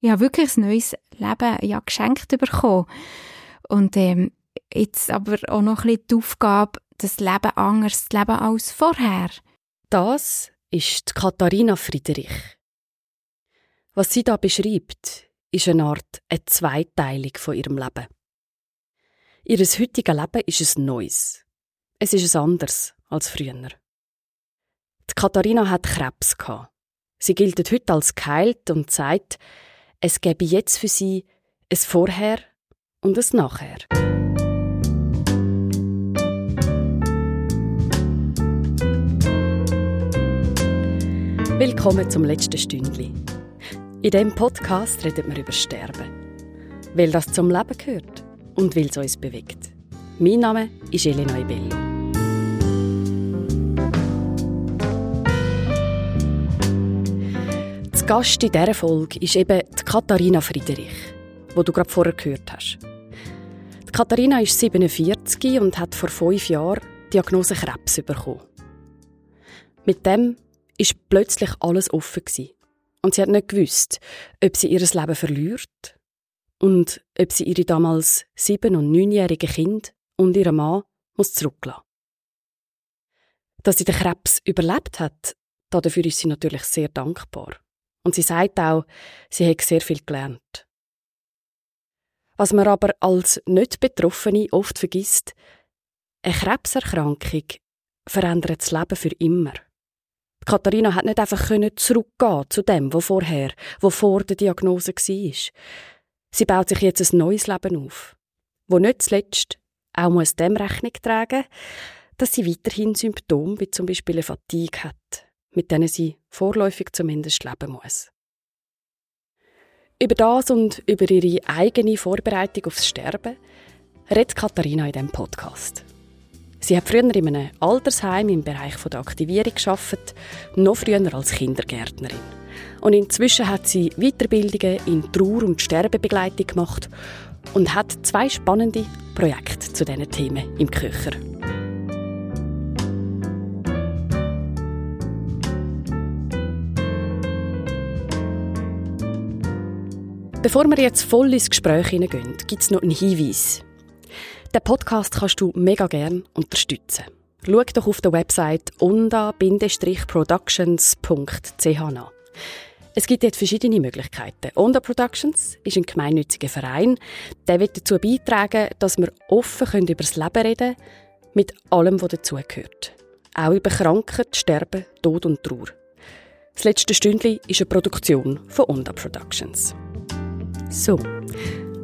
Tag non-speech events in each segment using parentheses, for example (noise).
ich habe wirklich ein neues Leben ja, geschenkt bekommen. Und ähm, jetzt aber auch noch ein bisschen die Aufgabe, das Leben anders zu leben als vorher. Das ist Katharina Friedrich. Was sie da beschreibt, ist eine Art eine Zweiteilung von ihrem Leben. Ihr heutiges Leben ist ein neues. Es ist ein anderes als früher. Die Katharina hat Krebs. Sie gilt heute als geheilt und sagt, es gäbe jetzt für sie ein Vorher und ein Nachher. Willkommen zum letzten Stündli. In diesem Podcast reden wir über Sterben. Weil das zum Leben gehört und weil es uns bewegt. Mein Name ist Elena Ibello. Das Gast in dieser Folge ist eben die Katharina Friedrich, die du gerade vorher gehört hast. Die Katharina ist 47 und hat vor fünf Jahren die Diagnose Krebs bekommen. Mit dem ist plötzlich alles offen gewesen. Und sie hat nicht gewusst, ob sie ihr Leben verliert und ob sie ihre damals sieben- und neunjährige Kind und ihren Mann muss zurücklassen. Dass sie den Krebs überlebt hat, dafür ist sie natürlich sehr dankbar. Und sie sagt auch, sie hat sehr viel gelernt. Was man aber als Nicht-Betroffene oft vergisst, eine Krebserkrankung verändert das Leben für immer. Katharina hat nicht einfach zurückgehen zu dem, wo vorher, wo vor der Diagnose war. Sie baut sich jetzt ein neues Leben auf, wo nicht zuletzt auch muss dem Rechnung tragen, dass sie weiterhin Symptome wie zum Beispiel eine Fatigue hat, mit denen sie vorläufig zumindest leben muss. Über das und über ihre eigene Vorbereitung aufs Sterben redet Katharina in diesem Podcast. Sie hat früher in einem Altersheim im Bereich der Aktivierung geschafft, noch früher als Kindergärtnerin. Und inzwischen hat sie Weiterbildungen in Trauer- und Sterbebegleitung gemacht und hat zwei spannende Projekte zu diesen Themen im Köcher. Bevor wir jetzt voll ins Gespräch hineingehen, gibt es noch einen Hinweis. Den Podcast kannst du mega gern unterstützen. Schau doch auf der Website onda-productions.ch nach. Es gibt jetzt verschiedene Möglichkeiten. Onda Productions ist ein gemeinnütziger Verein. Der wird dazu beitragen, dass wir offen über das Leben reden können, mit allem, was dazugehört. Auch über Krankheit, Sterben, Tod und Trauer. Das letzte Stündchen ist eine Produktion von Onda Productions. So,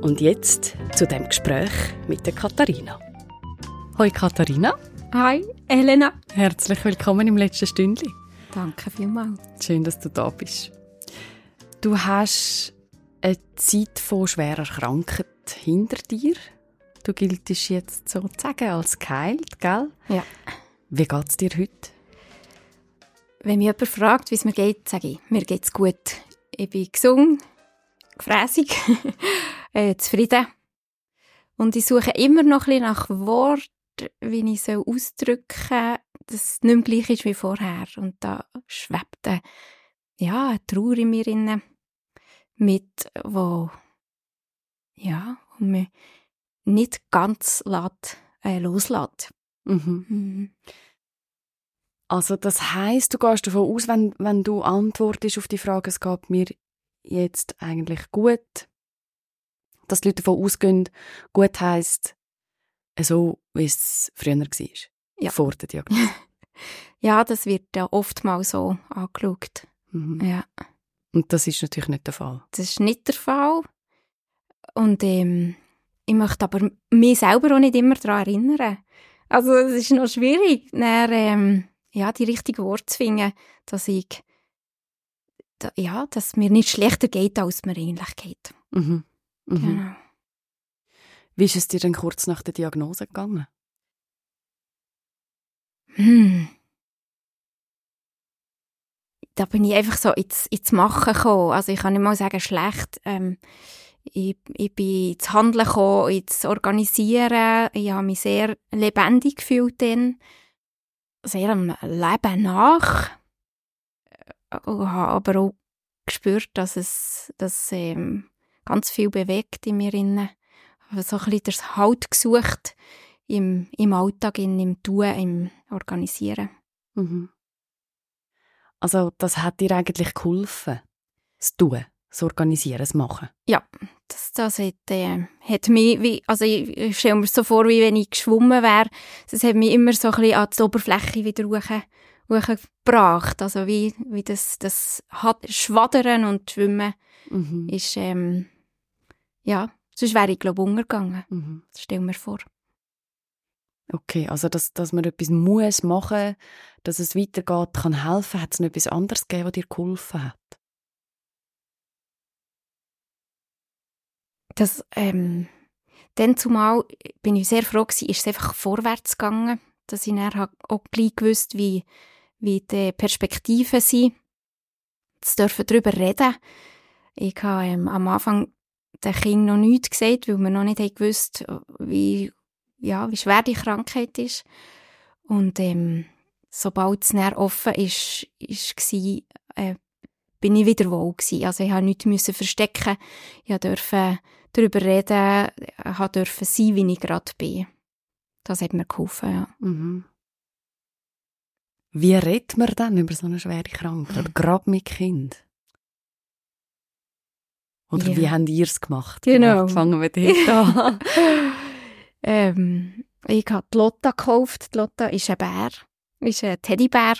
und jetzt zu dem Gespräch mit der Katharina. Hoi Katharina. Hi, Elena. Herzlich willkommen im letzten Stündli. Danke vielmals. Schön, dass du da bist. Du hast eine Zeit von schwerer Krankheit hinter dir. Du giltest jetzt sozusagen als geheilt, gell? Ja. Wie geht es dir heute? Wenn mich jemand fragt, wie es mir geht, sage ich, mir geht es gut. Ich bin gesund, gefräßig, (laughs) äh, zufrieden. Und ich suche immer noch ein nach Worten, wie ich so ausdrücken dass es nicht mehr gleich ist wie vorher. Und da schwebt eine, ja, eine Trauer in mir inne mit, wo, ja, wo mich nicht ganz lässt, äh, loslässt. Mhm. Mhm. Also das heißt, du gehst davon aus, wenn, wenn du antwortest auf die Frage, es geht mir jetzt eigentlich gut, dass die Leute davon ausgehen, gut heisst, so wie es früher war. Ja. Vor der Diagnose. (laughs) ja, das wird ja oftmals so angeschaut. Mhm. Ja. Und das ist natürlich nicht der Fall. Das ist nicht der Fall. Und ähm, ich möchte aber mich selber auch nicht immer daran erinnern. Also es ist noch schwierig, dann, ähm, ja, die richtigen Worte zu finden, dass ich ja, dass mir nicht schlechter geht, als mir eigentlich geht. Mhm. Mhm. Genau. Wie ist es dir denn kurz nach der Diagnose gegangen? Hm. Da bin ich einfach so ins, ins Machen gekommen. Also ich kann nicht mal sagen, schlecht. Ähm, ich, ich bin ins Handeln gekommen, ins Organisieren. Ich habe mich sehr lebendig gefühlt dann. Sehr am Leben nach. Habe aber auch gespürt, dass es dass, ähm, ganz viel bewegt in mir. Innen. So ein bisschen das Halt gesucht im, im Alltag, in, im Tun, im Organisieren. Mhm. Also das hat dir eigentlich geholfen, das Tun, das Organisieren, das Machen? Ja, das, das hat, äh, hat mich, wie, also ich, ich stelle mir so vor, wie wenn ich geschwommen wäre. Das hat mich immer so ein bisschen an die Oberfläche wieder hochgebracht. Also wie, wie das, das hat, Schwadern und Schwimmen mhm. ist, ähm, ja, sonst wäre ich glaube untergegangen. Mhm. Das stelle mir vor. Okay, also dass, dass man etwas muss machen, dass es weitergeht, kann helfen. Hat es noch etwas anderes gegeben, was dir geholfen hat? Das, ähm, dann zumal bin ich sehr froh gewesen, ist es einfach vorwärts gegangen, dass ich dann auch gleich gewusst, wie, wie die Perspektiven sind. Jetzt dürfen darüber reden. Ich habe ähm, am Anfang den Kind noch nichts gesagt, weil wir noch nicht gewusst wie, ja, wie schwer die Krankheit ist. Und ähm, sobald es näher offen ist, ist war, äh, bin ich wieder wohl gewesen. Also ich musste nichts verstecken. Ich durfte darüber reden, durfte sein, wie ich gerade bin. Das hat mir geholfen, ja. Mhm. Wie redet man dann über so eine schwere Krankheit, gerade mit Kind? Oder ja. wie habt ihr es gemacht? Genau. Fangen wir dort an. (laughs) ähm, ich habe die Lotta gekauft. Die Lotta ist ein Bär, ist ein Teddybär.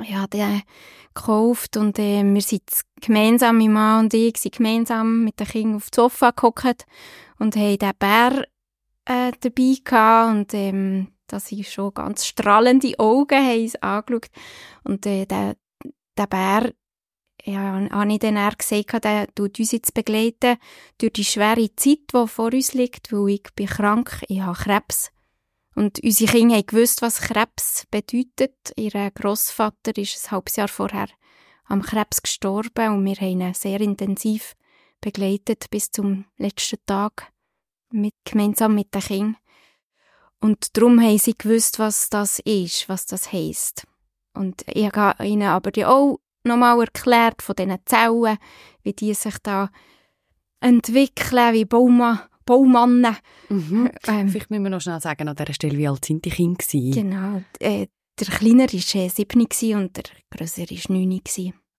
Ich habe den gekauft und äh, wir sind gemeinsam, mein Mann und ich, sind gemeinsam mit den Kindern auf dem Sofa gehockt und haben den Bär äh, dabei gehabt und ähm, das sind schon ganz strahlende Augen, haben uns angeschaut. Und äh, der, der Bär ja, habe ich dann eher gesagt, der tut uns jetzt begleiten durch die schwere Zeit, die vor uns liegt, weil ich bin krank, ich habe Krebs. Und unsere Kinder haben gewusst, was Krebs bedeutet. Ihr Großvater ist ein halbes Jahr vorher am Krebs gestorben und wir haben ihn sehr intensiv begleitet bis zum letzten Tag mit, gemeinsam mit den Kindern. Und darum haben sie gewusst, was das ist, was das heisst. Und ich habe ihnen aber auch nochmal erklärt von diesen Zellen, wie die sich da entwickeln, wie Bauma, Baumannen. Mhm. (laughs) Ähm, Vielleicht müssen wir noch schnell sagen, an dieser Stelle, wie alt sind die Kinder gewesen? Genau. Äh, der Kleinere war äh, sieben und der Größere war neun.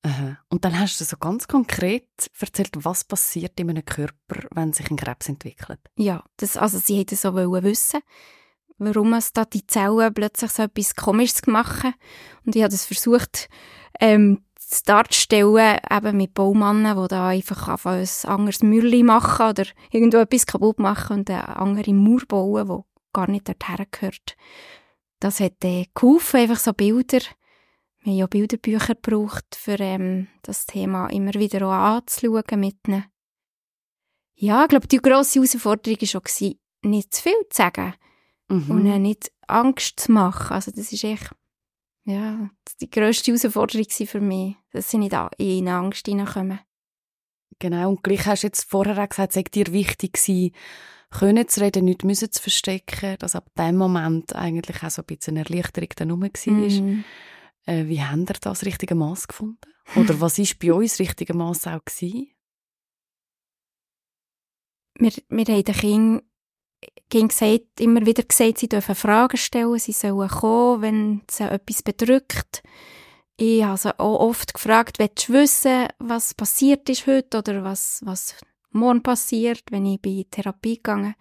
Aha. Und dann hast du so ganz konkret erzählt, was passiert in einem Körper, wenn sich ein Krebs entwickelt. Ja, das, also sie wollten so wissen, warum es da die Zellen plötzlich so etwas Komisches machen. Und ich habe das versucht, ähm, darzustellen, eben mit Baumannen, die da einfach ein anderes Mürli machen oder irgendwo etwas kaputt machen und eine andere Mauer bauen, die gar nicht dorthin gehört. Das hat äh, geholfen, einfach so Bilder. Wir haben ja Bilderbücher gebraucht, für ähm, das Thema immer wieder auch anzuschauen mit ihnen. Ja, ich glaube, die grosse Herausforderung war schon, nicht zu viel zu sagen mhm. und nicht Angst zu machen. Also das ist echt ja, die grösste Herausforderung für mich, dass sie nicht in eine Angst hineinkommen. Genau, und gleich hast du jetzt vorher auch gesagt, es sei dir wichtig gewesen, können zu reden, nicht müssen zu verstecken, dass ab dem Moment eigentlich auch so ein bisschen eine Erleichterung dann rum war. Mhm. Äh, wie haben ihr das richtige Maß gefunden? Oder was war bei uns das richtige Maß auch? Gewesen? (laughs) Wir, wir haben den Kindern gesagt, immer wieder gesagt, sie dürfen Fragen stellen, sie sollen kommen, wenn sie etwas bedrückt. Ich habe sie auch oft gefragt, willst du wissen, was passiert ist heute oder was, was morgen passiert, wenn ich bei Therapie gegangen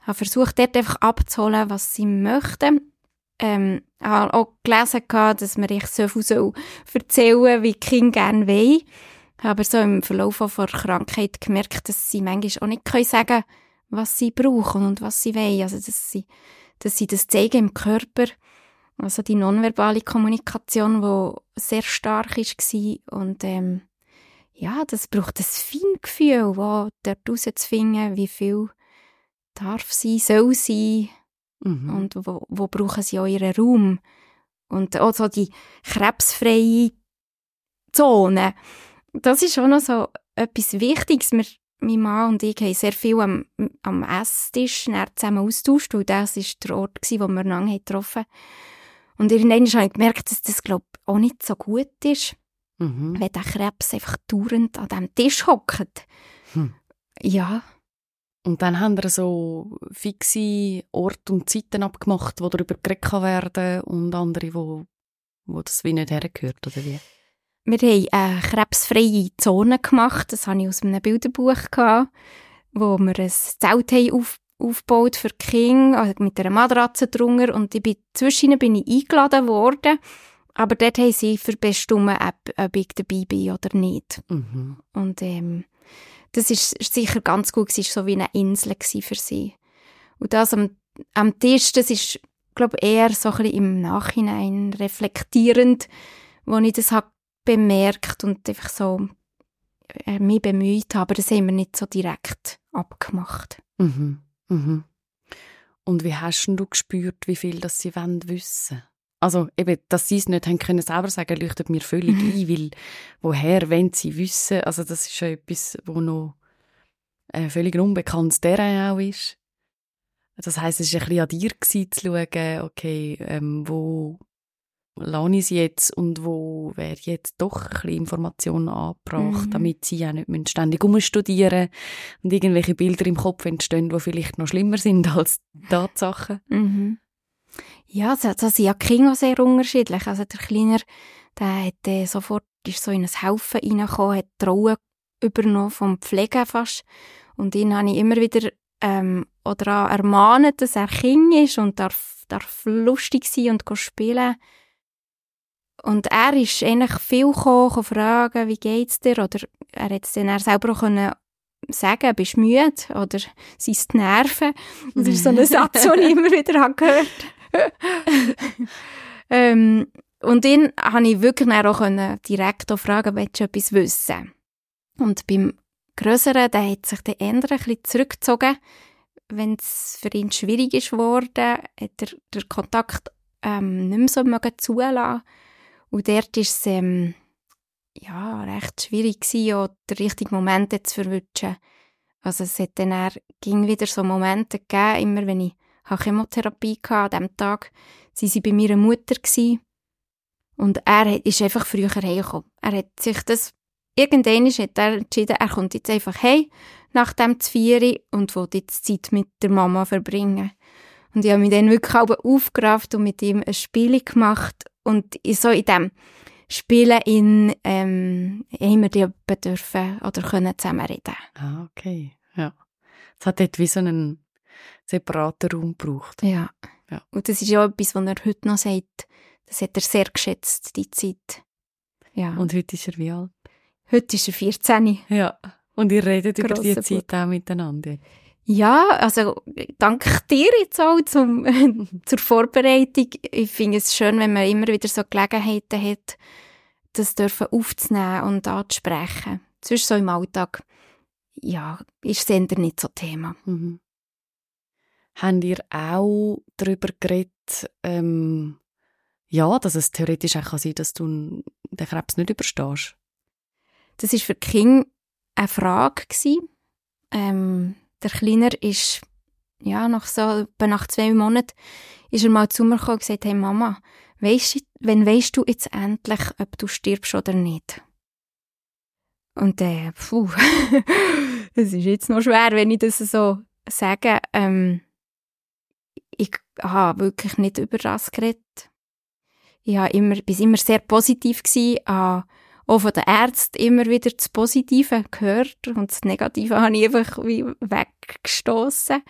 Ich habe versucht, dort einfach abzuholen, was sie möchten. Ähm, ich habe auch gelesen, dass man ich so viel erzählen wie die Kinder gerne wollen. Ich habe aber so im Verlauf der Krankheit gemerkt, dass sie manchmal auch nicht sagen können, was sie brauchen und was sie wollen. Also, dass sie, dass sie das zeigen im Körper. Also die nonverbale Kommunikation, die sehr stark war. Und ähm, ja, das braucht ein Feingefühl, wo dort rauszufinden, wie viel darf sie, soll sie mhm. und wo, wo brauchen sie ihren Raum. Und auch so die krebsfreie Zone. Das ist auch noch so etwas Wichtiges. Wir mein Mann und ich haben sehr viel am, am Esstisch zusammen austauscht, weil das war der Ort, wo wir einander getroffen haben. Und irgendwann habe ich gemerkt, dass das, glaube ich, auch nicht so gut ist. Mhm. Wenn der Krebs einfach dauernd an diesem Tisch hockt. Hm. Ja. Und dann haben wir so fixe Orte und Zeiten abgemacht, wo darüber geredet werden und andere, wo, wo das wie nicht hergehört, oder wie? Wir haben eine krebsfreie Zone gemacht, das hatte ich aus einem Bilderbuch, gehabt, wo wir ein Zelt haben auf, aufgebaut für Kinder, also mit einer Matratze drunter und ich bin, zwischen bin ich eingeladen worden, aber dort haben sie für bestimmt, ob, ob ich dabei bin oder nicht. Mhm. Und ähm, das ist sicher ganz gut, es war so wie eine Insel für sie. Und das am, am Tisch, das ist, glaube eher so ein bisschen im Nachhinein reflektierend, wo ich das habe bemerkt und einfach so äh, mich bemüht habe, aber das haben wir nicht so direkt abgemacht. Mhm. Mhm. Und wie hast du gespürt, wie viel das sie wollen wissen also eben, dass sie es nicht haben können selber sagen, leuchtet mir völlig (laughs) ein, weil woher, wenn sie wissen, also das ist ja etwas, wo noch äh, völlig unbekanntes Terrain auch ist. Das heißt, es war ein bisschen an dir gewesen, zu schauen, okay, ähm, wo lasse ich sie jetzt und wo wäre jetzt doch ein bisschen Informationen angebracht, mhm. damit sie ja nicht ständig umstudieren und irgendwelche Bilder im Kopf entstehen, die vielleicht noch schlimmer sind (laughs) als Tatsachen. Mhm. Ja, also sind ja Kinder sehr unterschiedlich. Also der Kleiner, der hat äh, sofort ist so in ein Haufen reingekommen, hat die Rolle übernommen vom Pflegen fast. Und ihn habe ich immer wieder ähm, oder ermahnt, dass er Kind ist und darf, darf lustig sein und spielen. Und er ist eigentlich viel gekommen, fragen, wie geht's dir? Oder er hat es dann er selber auch können sagen, bist du müde? Oder sind es die Nerven? Das ist so ein (laughs) Satz, den ich immer wieder gehört (laughs) ähm, und ihn konnte ich wirklich auch direkt auch fragen, willst du etwas wissen? Und beim Grösseren, der hat sich der eher ein bisschen zurückgezogen. Wenn es für ihn schwierig ist geworden, hat er den Kontakt ähm, nicht mehr so mögen zulassen. Und dort ist es ähm, ja, recht schwierig gewesen, den richtigen Moment zu verwünschen. Also es hat dann er, ging wieder so Momente gegeben, immer wenn ich hatte Chemotherapie an diesem Tag, sie sie bei meiner Mutter gewesen. und er ist einfach früher hergekommen. Er hat sich das, irgendwann hat er entschieden, er kommt jetzt einfach hey nach dem Zvieri und will jetzt Zeit mit der Mama verbringen. Und ich habe mich dann wirklich auch aufgerafft und mit ihm ein Spiel gemacht und so in dem Spielen in, ähm, wir die dürfen oder können zusammen reden. Ah, okay, ja. Es hat dort wie so einen separaten Raum braucht. Ja. ja. Und das ist ja etwas, was er heute noch sagt. Das hat er sehr geschätzt, die Zeit. Ja. Und heute ist er wie alt? Heute ist er 14. Ja. Und ihr redet Grosser über die Zeit auch miteinander? Ja, also danke dir jetzt auch zum, (laughs) zur Vorbereitung. Ich finde es schön, wenn man immer wieder so Gelegenheiten hat, das dürfen aufzunehmen und anzusprechen. Sonst so im Alltag, ja, ist Sender nicht so Thema. Mhm. Habt ihr auch darüber geredet, ähm, ja, dass es theoretisch auch sein kann dass du den Krebs nicht überstehst? Das war für die Kinder eine Frage. Ähm, der Kleiner ist, ja, nach so, nach zwei Monaten, ist er mal zu mir gekommen und gesagt, hey Mama, weisst, wenn weisst du jetzt endlich, ob du stirbst oder nicht? Und äh, puh, (laughs) es ist jetzt noch schwer, wenn ich das so sage. Ähm, ich habe wirklich nicht über das geredet. Ich war immer, immer sehr positiv gewesen, habe auch von den Ärzten immer wieder das Positive gehört und das Negative (laughs) habe ich einfach wie weggestoßen.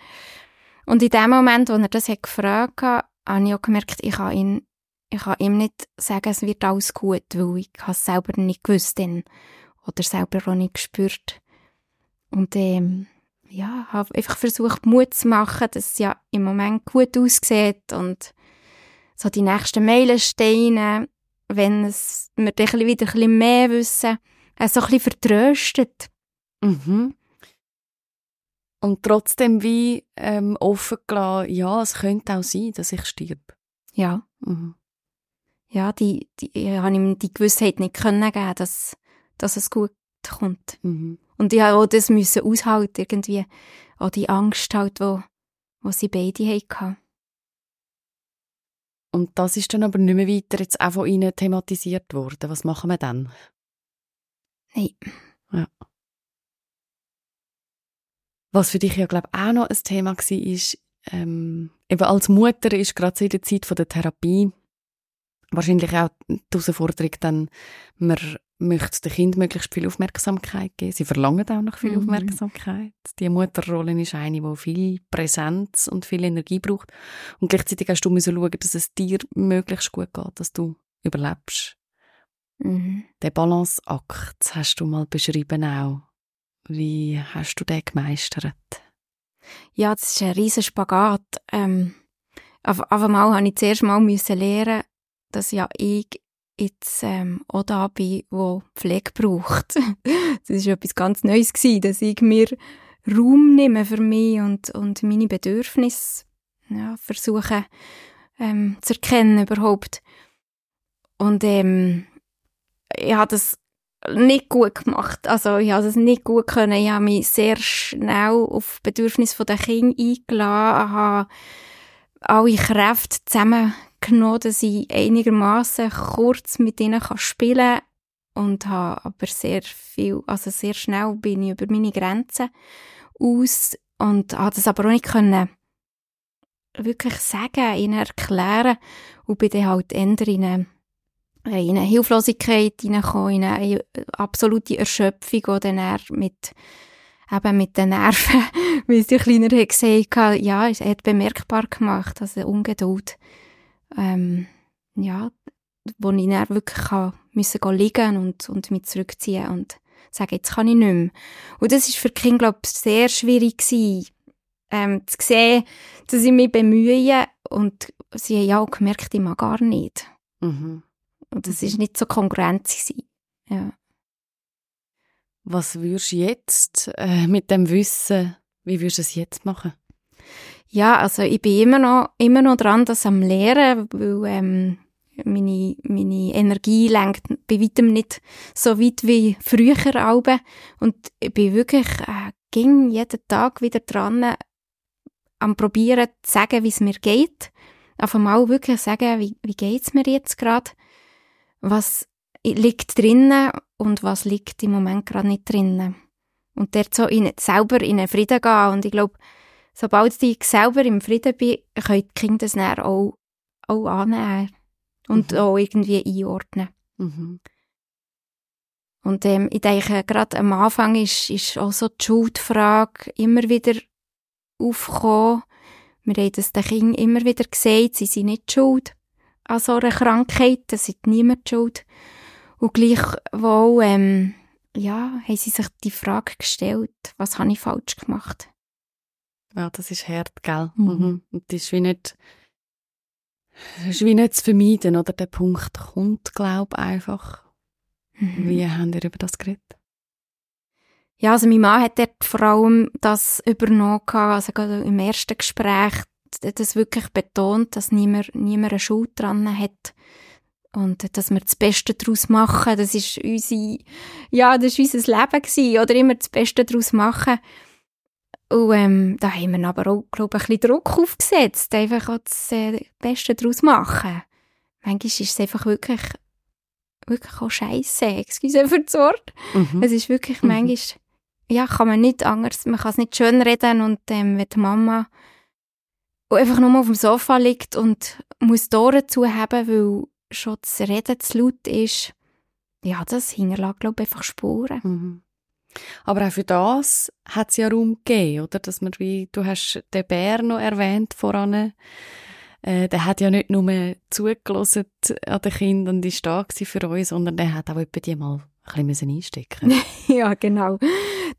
Und in dem Moment, wo er das hat gefragt hat, habe ich auch gemerkt, ich kann, ihn, ich kann ihm nicht sagen, es wird alles gut, weil ich es selber nicht gewusst habe oder selber auch nicht gespürt. Und ähm, ja, habe einfach versucht, Mut zu machen, dass es ja im Moment gut aussieht und so die nächsten Meilensteine, wenn es, wir dann wieder ein bisschen mehr wissen, äh, so ein bisschen vertröstet. Mhm. Und trotzdem wie ähm, offen gelassen, ja, es könnte auch sein, dass ich stirb. Ja. Mhm. Ja, die, die, ich habe ihm die Gewissheit nicht können geben, dass, dass es gut kommt. Mhm. Und ich habe auch das müssen aushalten, irgendwie. Auch die Angst halt, wo, wo sie beide hatten. Und das ist dann aber nicht mehr weiter jetzt auch von ihnen thematisiert worden. Was machen wir dann? Nein. Ja. Was für dich ja, glaube ich, auch noch ein Thema war, ist, ähm, eben als Mutter ist gerade in der Zeit von der Therapie wahrscheinlich auch die Herausforderung dann, man möchte dem Kind möglichst viel Aufmerksamkeit geben. Sie verlangen auch noch viel mhm. Aufmerksamkeit. Die Mutterrolle ist eine, die viel Präsenz und viel Energie braucht. Und gleichzeitig hast du müssen schauen, dass es dir möglichst gut geht, dass du überlebst. Mhm. Den Balanceakt hast du mal beschrieben auch. Wie hast du den gemeistert? Ja, das ist ein riesen Spagat. Ähm, auf, auf einmal musste ich zuerst mal lernen, dass ja ich jetzt ähm, auch da bin, wo Pflege braucht. (laughs) das war etwas ganz Neues, gewesen, dass ich mir Raum nehme für mich und, und meine Bedürfnisse ja, versuche ähm, zu erkennen überhaupt. Und ähm, ich habe das nicht gut gemacht. Also ich habe das nicht gut können. Ich habe mich sehr schnell auf Bedürfnisse der Kinder eingeladen, habe alle Kräfte zusammengenommen, dass ich einigermaßen kurz mit ihnen spielen kann und habe aber sehr viel, also sehr schnell bin ich über meine Grenzen aus und habe das aber auch nicht können wirklich sagen, ihnen erklären und bin dann halt eher in eine, in eine Hilflosigkeit in eine absolute Erschöpfung, die dann mit eben mit den Nerven, (laughs) wie es der Kleiner hat gesagt hat, ja, er hat bemerkbar gemacht, also Ungeduld, ähm, ja, wo ich dann wirklich kann, müssen gehen liegen und, und mich zurückziehen und sagen, jetzt kann ich nicht mehr. Und das ist für die Kinder, glaube ich, sehr schwierig gewesen, ähm, zu sehen, dass ich mich bemühe und sie haben ja auch gemerkt, ich mag gar nicht. Mhm. Und das ist nicht so kongruent gewesen. Ja. Was würdest du jetzt äh, mit dem Wissen, wie würdest du es jetzt machen? Ja, also ich bin immer noch, immer noch dran, das am Lehren, weil ähm, meine, meine Energie lenkt bei weitem nicht so weit wie früher Alben. Und ich bin wirklich, äh, ging jeden Tag wieder dran, am probieren zu sagen, wie es mir geht. Auf einmal wirklich sagen, wie, wie geht's mir jetzt gerade? Was liegt drinnen und was liegt im Moment gerade nicht drinnen. Und dort so in, selber in einen Frieden gehen. Und ich glaube, sobald ich selber im Frieden bin, können die Kinder das dann auch, auch annehmen und mhm. auch irgendwie einordnen. Mhm. Und ähm, ich denke, gerade am Anfang ist, ist auch so die Schuldfrage immer wieder aufgekommen. Wir haben das den Kindern immer wieder gesagt, sie sind nicht schuld an so einer Krankheit, das ist niemand schuld. Und gleichwohl, ähm, ja, haben sie sich die Frage gestellt, was habe ich falsch gemacht? Ja, das ist hart, gell? Mhm. mhm. Und das ist wie nicht, das ist wie nicht zu vermeiden, oder? Der Punkt kommt, glaub einfach. Mhm. Wie haben ihr über das geredet? Ja, also mein Mann hat dort vor allem das übernommen, also gerade im ersten Gespräch, das wirklich betont, dass niemand, niemand eine Schuld dran hat und dass wir das Beste daraus machen, das ist unsere, ja, das ist unser Leben gewesen, oder immer das Beste daraus machen. Und ähm, da haben wir aber auch, glaube ich, ein bisschen Druck aufgesetzt, einfach auch das äh, Beste daraus machen. Manchmal ist es einfach wirklich, wirklich auch scheiße, excuse für das Wort. Mhm. Es ist wirklich mhm. manchmal, ja, kann man nicht anders, man kann es nicht schön reden und ähm, wenn die Mama einfach nur auf dem Sofa liegt und muss Ohren zuhaben, weil schon das Reden zu laut ist, ja, das hinterlässt, glaube ich, einfach Spuren. Mhm. Aber auch für das hat es ja Raum gegeben, oder? Dass man wie, du hast den Bär noch erwähnt voran. Äh, der hat ja nicht nur zugelassen an den Kindern und ist da für uns, sondern der hat auch etwa die mal ein bisschen einstecken (laughs) Ja, genau.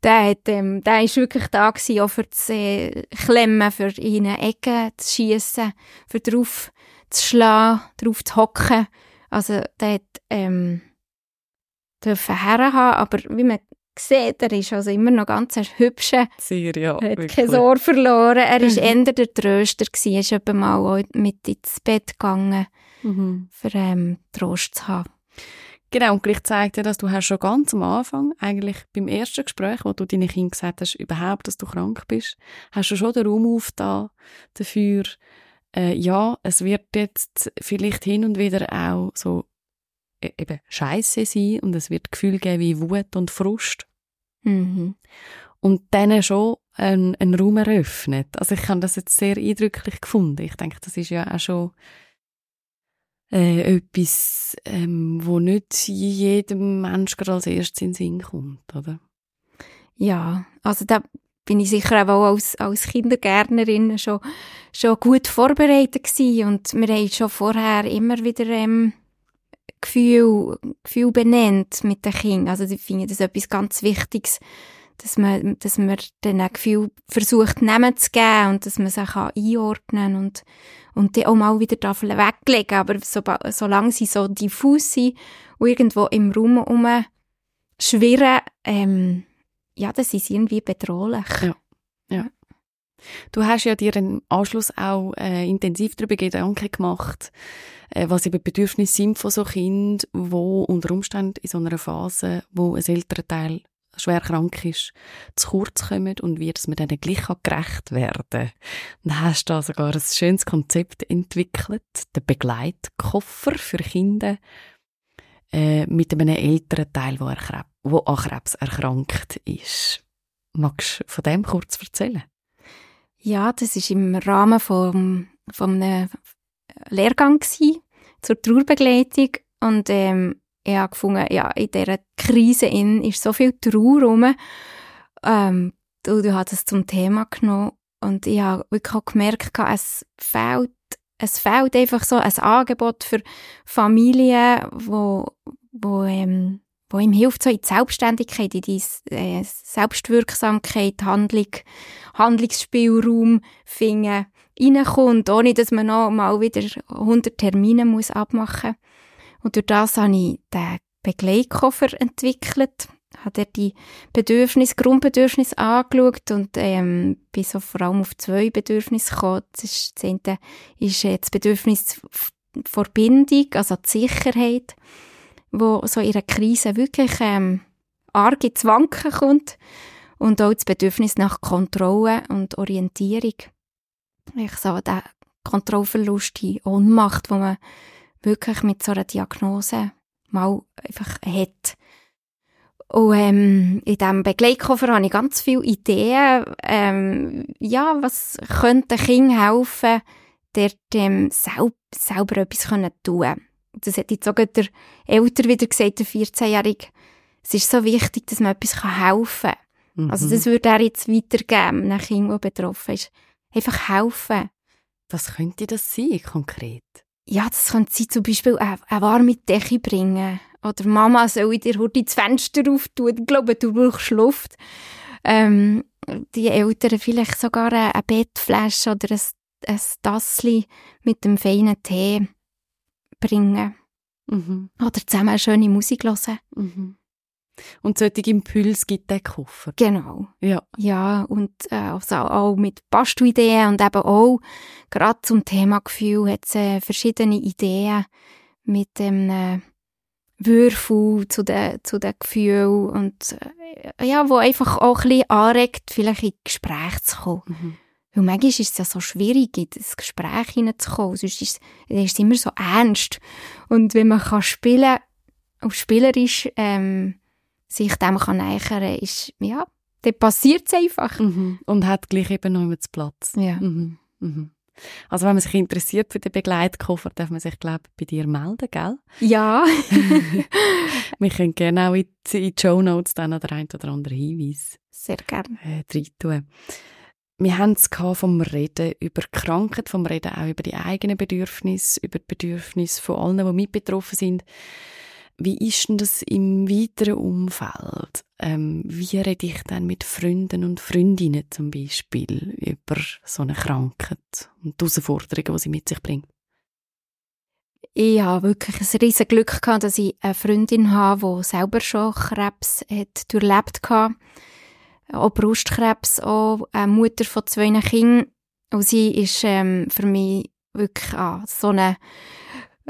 Der, hat, ähm, der ist wirklich da gewesen, auch für das äh, Klemmen, für in eine Ecke zu schiessen, für drauf zu schlagen, drauf zu hocken. Also der hat ähm, dürfen herhaben, aber wie man sieht, er ist also immer noch ganz ein hübscher. Sehr, ja. Er hat wirklich. kein Ohr verloren. Er war eher der Tröster. Gewesen. Ist etwa mal auch mit ins Bett gegangen, mhm. für ähm, Trost zu haben. Genau, und gleich zeigt ja, dass du hast schon ganz am Anfang, eigentlich beim ersten Gespräch, wo du deinen Kindern gesagt hast, überhaupt, dass du krank bist, hast du schon den Raum aufgetan dafür, äh, ja, es wird jetzt vielleicht hin und wieder auch so e-, eben Scheiße sein und es wird Gefühl geben wie Wut und Frust. Mhm. Und dann schon einen, einen Raum eröffnet. Also ich habe das jetzt sehr eindrücklich gefunden. Ich denke, das ist ja auch schon äh, etwas, ähm, wo nicht jedem Menschen gerade als erstes in den Sinn kommt, oder? Ja, also da bin ich sicher auch als, als Kindergärtnerin schon, schon gut vorbereitet gewesen und wir haben schon vorher immer wieder ähm, Gefühl, Gefühl benennt mit den Kindern. Also ich finde das etwas ganz Wichtiges, dass man, dass man dann ein Gefühl versucht, nehmen zu geben und dass man sich einordnen kann und, und die auch mal wieder weglegen Aber so, solange sie so diffus sind und irgendwo im Raum herum schwirren, ähm, ja, das ist irgendwie bedrohlich. Ja. ja. Du hast ja dir im Anschluss auch äh, intensiv darüber Gedanken gemacht, was eben Bedürfnisse sind von so Kind, wo unter Umständen in so einer Phase, wo ein älterer Teil schwer krank ist, zu kurz kommen und wie dass man denen gleich gerecht werden kann. Dann hast du da sogar ein schönes Konzept entwickelt, den Begleitkoffer für Kinder äh, mit einem älteren Teil, wo, er, wo an Krebs erkrankt ist. Magst du von dem kurz erzählen? Ja, das ist im Rahmen von, von einem Lehrgang gewesen, zur Trauerbegleitung und ähm, ich habe gefunden, ja, in dieser Krise in ist so viel Trauer rum. Ähm, du, du hast es zum Thema genommen und ich habe wirklich auch gemerkt, es fehlt, es fehlt einfach so ein Angebot für Familien, wo, wo, ähm, wo ihm hilft, so in die Selbstständigkeit, in die äh, Selbstwirksamkeit, Handlung, Handlungsspielraum finden, reinkommt, ohne dass man noch mal wieder 100 Termine muss abmachen muss. Und durch das habe ich den Begleitkoffer entwickelt, habe die Bedürfnisse, Grundbedürfnisse angeschaut und ähm, bin so vor allem auf zwei Bedürfnisse gekommen. Das, ist, das eine ist das Bedürfnis vor Bindung, also die Sicherheit, wo so in einer Krise wirklich ähm, arg ins Wanken kommt und auch das Bedürfnis nach Kontrolle und Orientierung. Ich so den Kontrollverlust, die Ohnmacht, wo man wirklich mit so einer Diagnose mal einfach hat. Und ähm, in diesem Begleitkoffer habe ich ganz viele Ideen, ähm, ja, was könnte Kind helfen, der dem selb selber etwas können tun Das hat jetzt sogar der Eltern wieder gesagt, der 14-Jährige. Es ist so wichtig, dass man etwas helfen kann. Mhm. Also das würde er jetzt weitergeben, einem Kind, das betroffen ist. Einfach helfen. Was könnte das sein, konkret? ja, das könnte sie zum Beispiel eine, eine warme Decke bringen. Oder Mama soll dir heute das Fenster auftun. Ich glaube, du brauchst Luft. Ähm, die Eltern vielleicht sogar eine, eine Bettflasche oder ein, ein Tassli mit dem feinen Tee bringen. Mhm. Oder zusammen eine schöne Musik hören. Mhm. Und solche Impulse gibt der Koffer. Genau. Ja. Ja, und äh, also auch mit Bastelideen und eben auch gerade zum Thema Gefühl hat es äh, verschiedene Ideen mit dem äh, Würfel zu den, zu den Gefühlen und äh, ja, wo einfach auch ein bisschen anregt, vielleicht in Gespräch zu kommen. Mhm. Weil manchmal ist es ja so schwierig, in das Gespräch hineinzukommen, sonst ist, ist es immer so ernst. Und wenn man kann spielen, auf spielerisch ähm, sich dem kann nähern ist, ja, dann passiert es einfach. Mhm. Und hat gleich eben noch immer Platz. Ja. Mhm. Mhm. Also wenn man sich interessiert für den Begleitkoffer, darf man sich, glaube ich, bei dir melden, gell? Ja. (laughs) (laughs) wir können gerne auch in die Show Notes dann oder ein oder andere Hinweis Sehr gerne. Äh. Wir haben es vom Reden über die Krankheit, vom Reden auch über die eigenen Bedürfnisse, über die Bedürfnisse von allen, die mit betroffen sind. Wie ist denn das im weiteren Umfeld? Ähm, wie rede ich dann mit Freunden und Freundinnen zum Beispiel über so eine Krankheit und die Herausforderungen, die sie mit sich bringt? Ich habe wirklich ein riesen Glück gehabt, dass ich eine Freundin habe, die selber schon Krebs hat durchlebt hat. Auch Brustkrebs, auch eine Mutter von zwei Kindern. Und sie ist ähm, für mich wirklich ah, so eine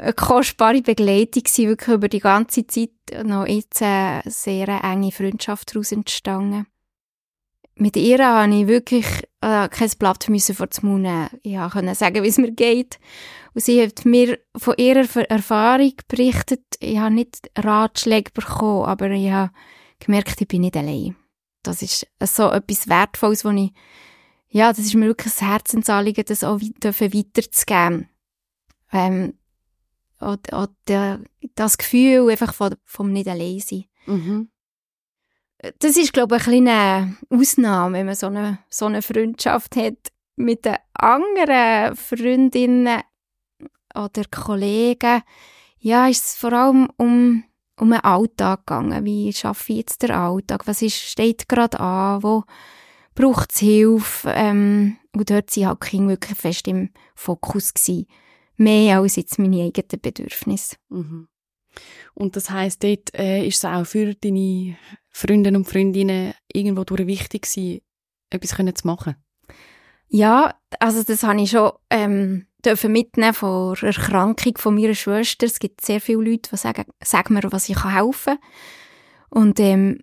eine kostbare Begleitung gewesen, wirklich über die ganze Zeit. Noch jetzt eine sehr enge Freundschaft daraus entstanden. Mit ihr habe ich wirklich äh, kein Blatt müssen vor den Mund. Ich konnte sagen, wie es mir geht. Und sie hat mir von ihrer Erfahrung berichtet. Ich habe nicht Ratschläge bekommen, aber ich habe gemerkt, ich bin nicht allein. Das ist so etwas Wertvolles, wo ich, ja, das ist mir wirklich ein Herzensanliegen, das auch weiterzugeben. Ähm, und, und der, das Gefühl einfach von, vom nicht allein sein. Mhm. Das ist, glaube ich, eine kleine Ausnahme, wenn man so eine, so eine Freundschaft hat mit den anderen Freundinnen oder Kollegen. Ja, ist es vor allem um, um den Alltag gegangen. Wie schaffe ich jetzt den Alltag? Was ist, steht gerade an? Wo braucht es Hilfe? Ähm, und dort waren halt Kinder wirklich fest im Fokus. Gewesen. Mehr als jetzt meine eigenen Bedürfnisse. Mhm. Und das heisst, dort äh, ist es auch für deine Freundinnen und Freundinnen irgendwo durch wichtig gewesen, etwas können zu machen? Ja, also das habe ich schon ähm, dürfen mitnehmen von der Erkrankung von meiner Schwester. Es gibt sehr viele Leute, die sagen, sag mir, was ich helfen kann. Und ähm,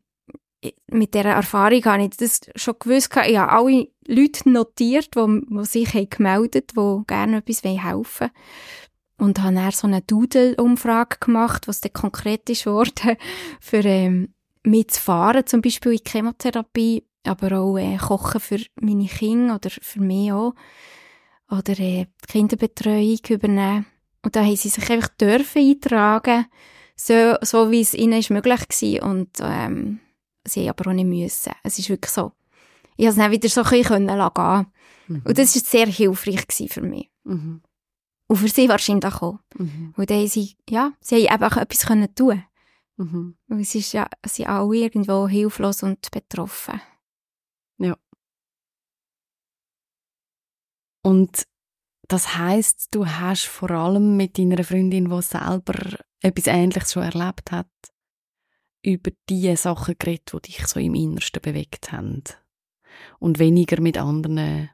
mit dieser Erfahrung habe ich das schon gewusst. Ich habe alle Leute notiert, die, sich gemeldet haben, die gerne etwas helfen wollen. Und habe dann so eine Doodle-Umfrage gemacht, was dann konkret ist (laughs) für ähm, mitzufahren, zum Beispiel in Chemotherapie, aber auch äh, kochen für meine Kinder oder für mich auch. Oder äh, die Kinderbetreuung übernehmen. Und da haben sie sich einfach dürfen eintragen, so, so wie es ihnen ist möglich war. Und ähm, sie aber auch nicht müssen. Es ist wirklich so. Ich konnte es dann wieder so ein bisschen gehen. Mhm. Und das war sehr hilfreich für mich. Mhm. Und für sie wahrscheinlich auch. Mhm. Und dann haben sie, ja, sie haben eben auch etwas können tun Mhm. Und es ist ja, sie sind alle irgendwo hilflos und betroffen. Ja. Und das heißt, du hast vor allem mit deiner Freundin, die selber etwas Ähnliches schon erlebt hat, über die Sachen geredet, die dich so im Innersten bewegt haben. Und weniger mit anderen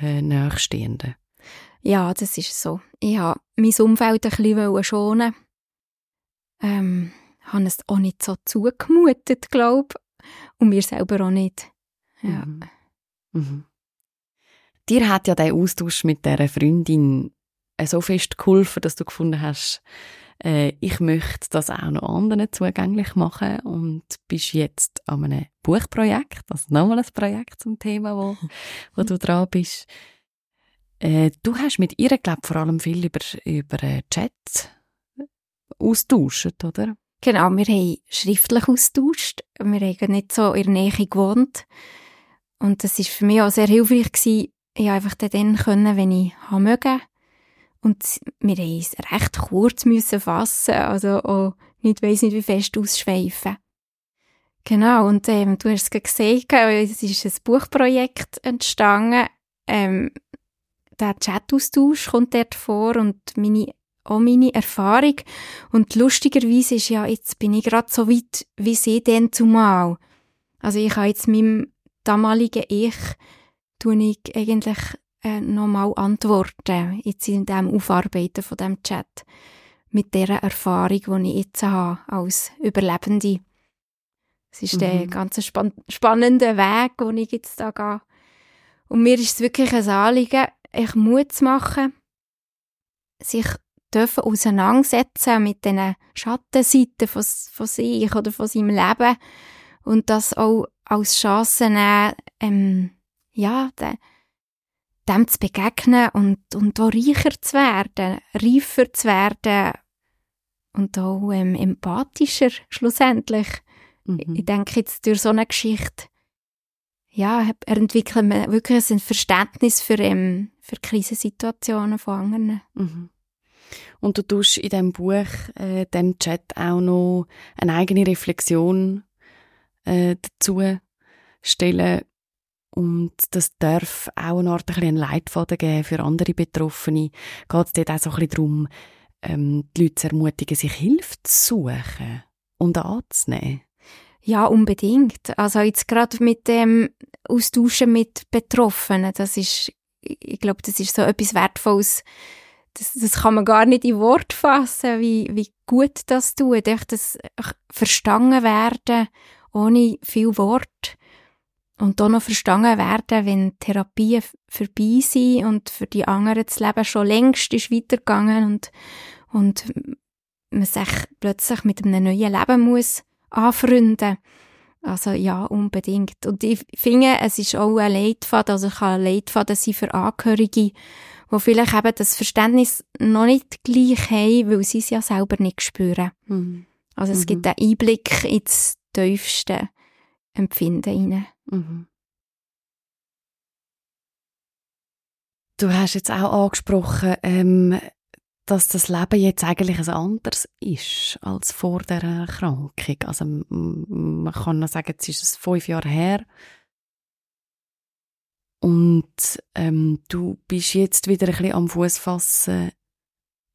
äh, Nachstehenden. Ja, das ist so. Ich habe mein Umfeld ein bisschen schonen. Ähm, habe es auch nicht so zugemutet, glaube ich. Und mir selber auch nicht. Ja. Mhm. Mhm. Dir hat ja der Austausch mit dieser Freundin äh, so fest geholfen, dass du gefunden hast, äh, ich möchte das auch noch anderen zugänglich machen und bist jetzt an einem Buchprojekt, also nochmal ein Projekt zum Thema, wo, (laughs) wo du dran bist. Äh, du hast mit ihr, glaube vor allem viel über, über äh, Chat austauscht, oder? Genau, wir haben schriftlich austauscht. Wir haben nicht so in der Nähe gewohnt. Und das war für mich auch sehr hilfreich gewesen. Ich einfach dann können, wenn ich mögen. Und wir mussten es recht kurz müssen fassen, also auch nicht weiss nicht wie fest ausschweifen. Genau, und ähm, du hast es gesehen, es ist ein Buchprojekt entstanden. Ähm, der Chat-Austausch kommt dort vor und meine, auch meine Erfahrung. Und lustigerweise ist ja, jetzt bin ich gerade so weit wie sie denn zumal. Also ich habe jetzt meinem damaligen Ich, tue ich eigentlich äh, nochmal antworten, jetzt in dem Aufarbeiten von dem Chat. Mit der Erfahrung, die ich jetzt habe, als Überlebende. Es ist mhm. der ganz spann spannende Weg, den ich jetzt da gehe. Und mir ist es wirklich ein Anliegen, ich Mut zu machen, sich dürfen auseinandersetzen mit den Schattenseiten von, von sich oder von seinem Leben und das auch als Chance nehmen, ähm, ja, de, dem zu begegnen und, und auch reicher zu werden, reifer zu werden und auch ähm, empathischer schlussendlich. Mhm. Ich denke jetzt durch so eine Geschichte ja, er entwickelt wirklich ein Verständnis für, ähm, für Krisensituationen von anderen. Mhm. Und du tust in diesem Buch, äh, dem Chat auch noch eine eigene Reflexion äh, dazu stellen. Und das darf auch eine Art ein Leitfaden geben für andere Betroffene. Geht es dort auch so ein bisschen darum, ähm, die Leute zu ermutigen, sich Hilfe zu suchen und anzunehmen? Ja, unbedingt. Also jetzt gerade mit dem Austauschen mit Betroffenen, das ist, ich glaube, das ist so etwas Wertvolles. Das, das kann man gar nicht in Wort fassen, wie, wie gut das tut. Echt das verstanden werden, ohne viel Wort. Und da noch verstanden werden, wenn Therapien vorbei sind und für die anderen das Leben schon längst ist weitergegangen und, und man sich plötzlich mit einem neuen Leben muss anfreunden. Also ja, unbedingt. Und ich finde, es ist auch ein Leitfaden, also ich kann ein Leitfaden sein für Angehörige, die vielleicht eben das Verständnis noch nicht gleich haben, weil sie es ja selber nicht spüren. Mhm. Also es mhm. gibt einen Einblick ins tiefste Empfinden rein. Mhm. Du hast jetzt auch angesprochen, ähm, dass das Leben jetzt eigentlich ein anderes ist als vor der Erkrankung. Also man kann sagen, jetzt ist es fünf Jahre her und ähm, du bist jetzt wieder ein bisschen am Fuß fassen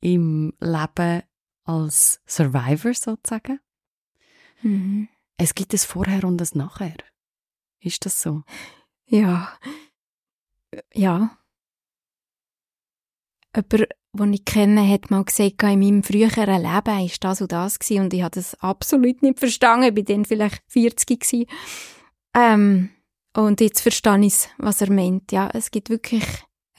im Leben als Survivor sozusagen. Mhm. Es gibt es vorher und es nachher. Ist das so? Ja. Ja. Jemand, den ich kenne, hat mal gesagt, in meinem früheren Leben war das und das gewesen, und ich habe das absolut nicht verstanden. Ich war dann vielleicht 40 gewesen. Ähm, und jetzt verstehe ich, was er meint. Ja, es gibt wirklich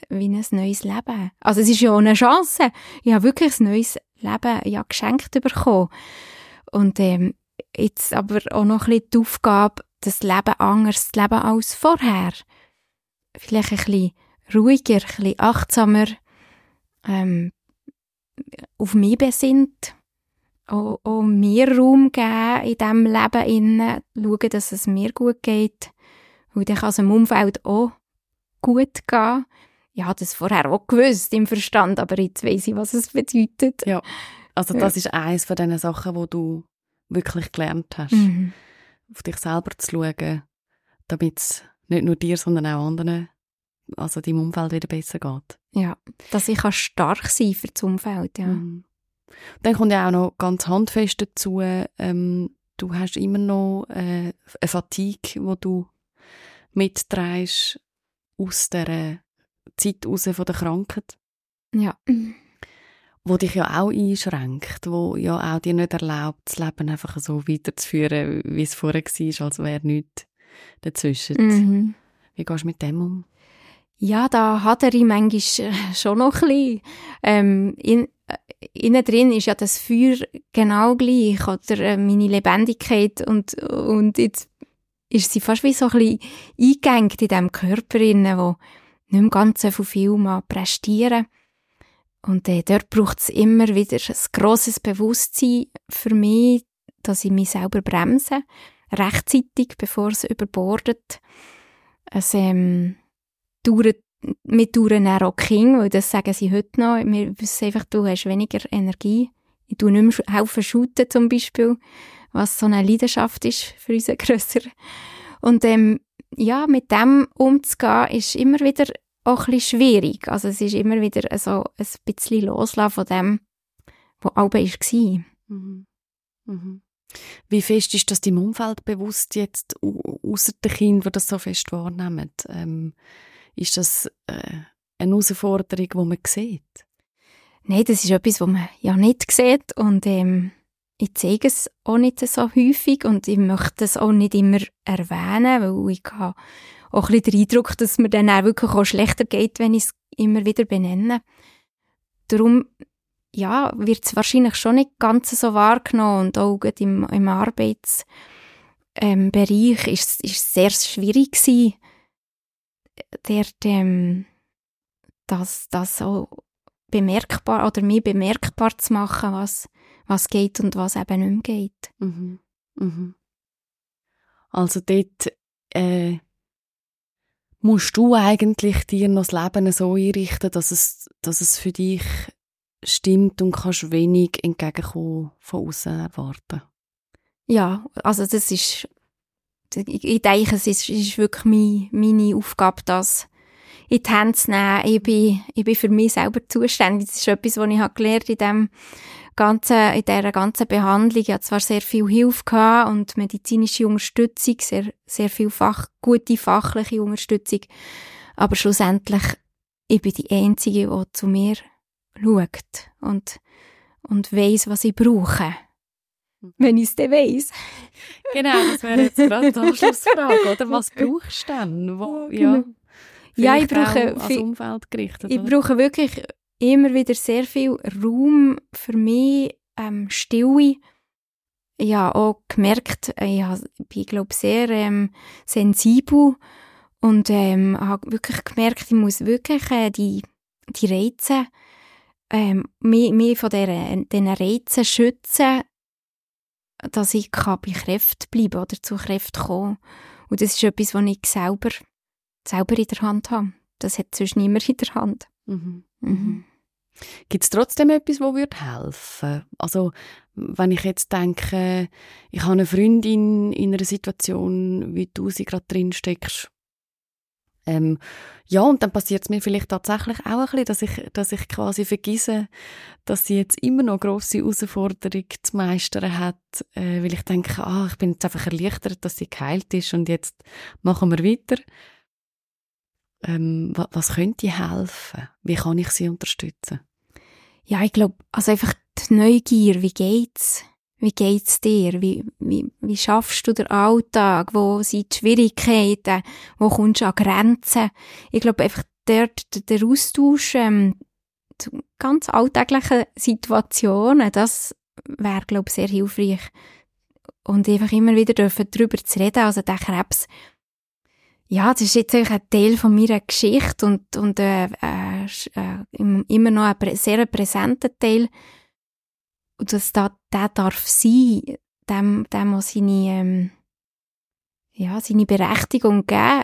wie ein neues Leben. Also es ist ja auch eine Chance. Ich habe wirklich ein neues Leben ja, geschenkt bekommen. Und ähm, jetzt aber auch noch ein bisschen die Aufgabe, das Leben anders zu leben als vorher. Vielleicht ein bisschen ruhiger, ein bisschen achtsamer, ähm, auf mich besinnt, auch, auch mehr Raum geben in diesem Leben, innen, schauen, dass es mir gut geht. Und dann kann es im Umfeld auch gut gehen. Ich habe das vorher auch gewusst im Verstand, aber jetzt weiss ich, was es bedeutet. Ja, also das ja. ist eines von diesen Sachen, wo du wirklich gelernt hast, mhm. Auf dich selber zu schauen, damit es nicht nur dir, sondern auch anderen, also deinem Umfeld wieder besser geht. Ja, dass ich stark sein für das Umfeld, ja. Mhm. Dann kommt ja auch noch ganz handfest dazu, ähm, du hast immer noch äh, eine Fatigue, wo du mitträgst aus dieser Zeit raus von der Krankheit. Ja wo dich ja auch einschränkt, wo ja auch dir nicht erlaubt, das Leben einfach so weiterzuführen, wie es vorher war, als wäre nichts dazwischen. Mhm. Wie gehst du mit dem um? Ja, da hat er manchmal äh, schon noch ein bisschen. Ähm, in, äh, innen drin ist ja das Feuer genau gleich, oder äh, meine Lebendigkeit und, und jetzt ist sie fast wie so ein bisschen eingängt in diesem Körper, wo nicht mehr ganz so viel mal prestieren und äh, dort braucht es immer wieder ein grosses Bewusstsein für mich, dass ich mich selber bremse, rechtzeitig, bevor es überbordet. Es ähm, dauert, wir dauern auch King, weil das sagen sie heute noch. Wir wissen einfach, du hast weniger Energie. Ich tue nicht mehr helfen shooten zum Beispiel, was so eine Leidenschaft ist für uns (laughs) grösser. Und ähm, ja, mit dem umzugehen, ist immer wieder auch ein bisschen schwierig. Also es ist immer wieder so ein bisschen loslassen von dem, was Alba war. Mhm. Mhm. Wie fest ist das deinem Umfeld bewusst jetzt, außer den Kindern, die das so fest wahrnehmen? Ähm, ist das äh, eine Herausforderung, die man sieht? Nein, das ist etwas, was man ja nicht sieht und ähm, ich zeige es auch nicht so häufig und ich möchte es auch nicht immer erwähnen, weil ich habe auch ein bisschen den Eindruck, dass mir dann auch wirklich auch schlechter geht, wenn ich es immer wieder benenne. Darum ja, wird es wahrscheinlich schon nicht ganz so wahrgenommen und auch im, im Arbeitsbereich ähm, ist es sehr schwierig gewesen, dort, ähm, das, das so bemerkbar oder mir bemerkbar zu machen, was, was geht und was eben nicht mehr geht. Mhm. Mhm. Also dort äh, musst du eigentlich dir noch das Leben so einrichten, dass es, dass es für dich stimmt und kannst wenig entgegenkommen von außen erwarten. Ja, also das ist, ich denke, es ist, ist wirklich meine, meine Aufgabe, das in die Hände zu nehmen. Ich bin, ich bin für mich selber zuständig. Das ist etwas, was ich habe gelernt in dem ganzen, in dieser ganzen Behandlung. Ich hatte zwar sehr viel Hilfe gehabt und medizinische Unterstützung, sehr, sehr viel Fach, gute fachliche Unterstützung. Aber schlussendlich, ich bin die Einzige, die zu mir schaut und, und weiss, was ich brauche. wenn ich es dann weiss. (laughs) Genau, das wäre jetzt gerade die Anschlussfrage, oder? Was (laughs) brauchst du denn? Wo, ja, Genau. Ja, ich brauche als viel- Umfeld gerichtet, Ich brauche wirklich immer wieder sehr viel Raum für mich, ähm, Stille. Ich habe auch gemerkt, ich bin, glaube sehr ähm, sensibel und ähm, habe wirklich gemerkt, ich muss wirklich äh, die, die Reize, ähm, mich, mich von diesen Reizen schützen, dass ich kann bei Kräften bleiben oder zu Kräften kommen. Und das ist etwas, was ich selber, selber in der Hand habe. Das hat sonst niemand in der Hand. Mhm. Mhm. Gibt es trotzdem etwas, wo würde helfen? Also, wenn ich jetzt denke, ich habe eine Freundin in einer Situation, wie du sie gerade drin steckst. Ähm, ja, und dann passiert es mir vielleicht tatsächlich auch ein bisschen, dass ich, dass ich quasi vergesse, dass sie jetzt immer noch grosse Herausforderungen zu meistern hat, äh, weil ich denke, ah, ich bin jetzt einfach erleichtert, dass sie geheilt ist und jetzt machen wir weiter. Ähm, wa- was könnte helfen? Wie kann ich sie unterstützen? Ja, ich glaube, also einfach die Neugier, wie geht's? Wie geht's dir? Wie, wie, wie schaffst du den Alltag? Wo sind die Schwierigkeiten? Wo kommst du an Grenzen? Ich glaube, einfach dort der Austausch ähm, ganz alltäglichen Situationen, das wäre, glaube ich, sehr hilfreich. Und einfach immer wieder dürfen darüber zu reden. Also der Krebs, ja, das ist jetzt ein Teil von meiner Geschichte und, und äh, äh, äh, im- immer noch ein sehr präsenter Teil. Und dass da, der darf sein, dem, dem muss seine, ähm, ja, seine Berechtigung geben,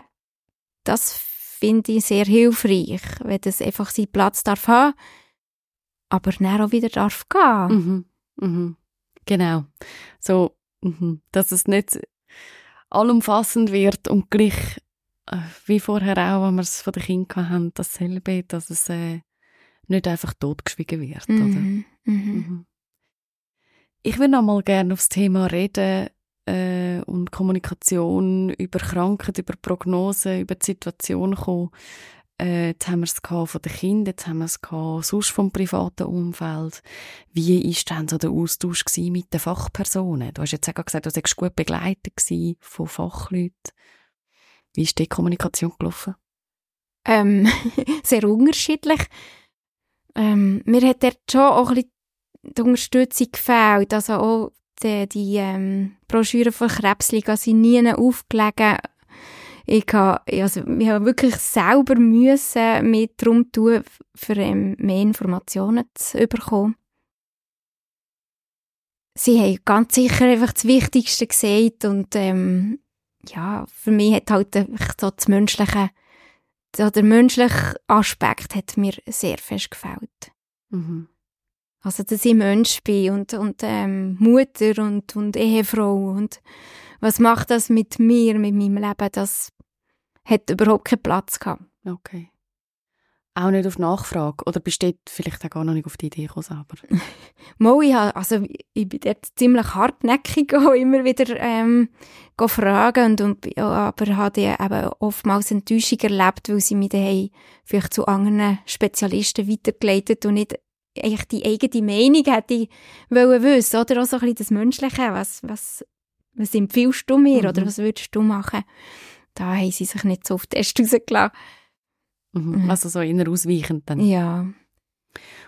das finde ich sehr hilfreich, wenn das einfach seinen Platz darf haben, aber dann auch wieder darf gehen. Mhm. Mhm. Genau. So, mhm. dass es nicht allumfassend wird und gleich wie vorher auch, wenn wir es von den Kindern haben, dasselbe, dass es äh, nicht einfach totgeschwiegen wird, oder? Mhm. Mhm. Mhm. Ich würde noch mal gerne aufs Thema reden äh, und Kommunikation über Krankheit, über Prognosen, über die Situation kommen. Äh, jetzt haben wir es von den Kindern, jetzt haben wir es sonst vom privaten Umfeld. Wie ist denn so der Austausch mit den Fachpersonen? Du hast jetzt auch gesagt, du warst gut begleitet von Fachleuten. Wie ist die Kommunikation gelaufen? ähm, (laughs) sehr unterschiedlich. Ähm, mir hat dort schon auch ein bisschen die Unterstützung gefehlt. Also auch die, die ähm, Broschüre von Krebsliga sind nie aufgelegen. Ich habe, also, ich habe wirklich selber müssen mit darum tun, für ähm, mehr Informationen zu bekommen. Sie haben ganz sicher einfach das Wichtigste gesagt und ähm, ja, für mich hat halt so das Menschliche so der menschliche Aspekt hat mir sehr fest gefällt. Mhm. Also, dass ich Mensch bin und, und ähm, Mutter und, und Ehefrau und was macht das mit mir, mit meinem Leben, das hat überhaupt keinen Platz gehabt. Okay. Auch nicht auf Nachfrage? Oder besteht vielleicht auch gar noch nicht auf die Idee gekommen selber? (laughs) Mal, ich, habe, also, ich bin dort ziemlich hartnäckig (laughs) auch immer wieder ähm, fragen und, und aber habe eben oftmals Enttäuschung erlebt, weil sie mich dann vielleicht zu anderen Spezialisten weitergeleitet und nicht eigentlich die eigene Meinung hätte ich wollen wissen, oder auch so ein bisschen das Menschliche, was, was, was empfiehlst du mir Mhm. oder was würdest du machen? Da haben sie sich nicht so den Test rausgelassen. Mhm. Mhm. Also so eher ausweichend dann. Ja.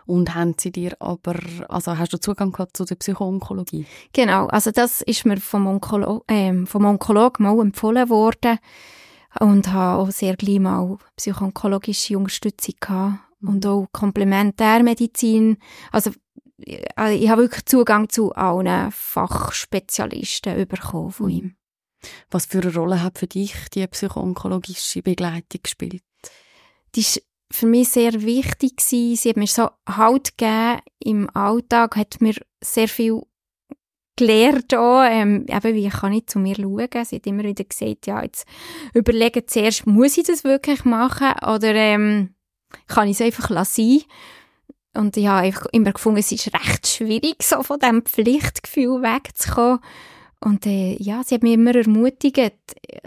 Und haben sie dir aber, also hast du Zugang gehabt zu der Psychoonkologie? Genau, also das ist mir vom, Onkolo ähm, vom Onkolog mal empfohlen worden und habe auch sehr gleich mal psychoonkologische Unterstützung gehabt und auch Komplementärmedizin. Also äh, ich habe wirklich Zugang zu allen Fachspezialisten bekommen von Mhm. ihm. Was für eine Rolle hat für dich die psychoonkologische Begleitung gespielt? Die war für mich sehr wichtig. Gewesen. Sie hat mir so Halt gegeben im Alltag, hat mir sehr viel gelernt auch, ähm, eben, wie kann ich zu mir schauen. Sie hat immer wieder gesagt, ja, jetzt überlegen zuerst, muss ich das wirklich machen oder ähm, kann ich es einfach lassen? Und ich habe einfach immer gefunden, es ist recht schwierig, so von diesem Pflichtgefühl wegzukommen. Und äh, ja, sie hat mich immer ermutigt,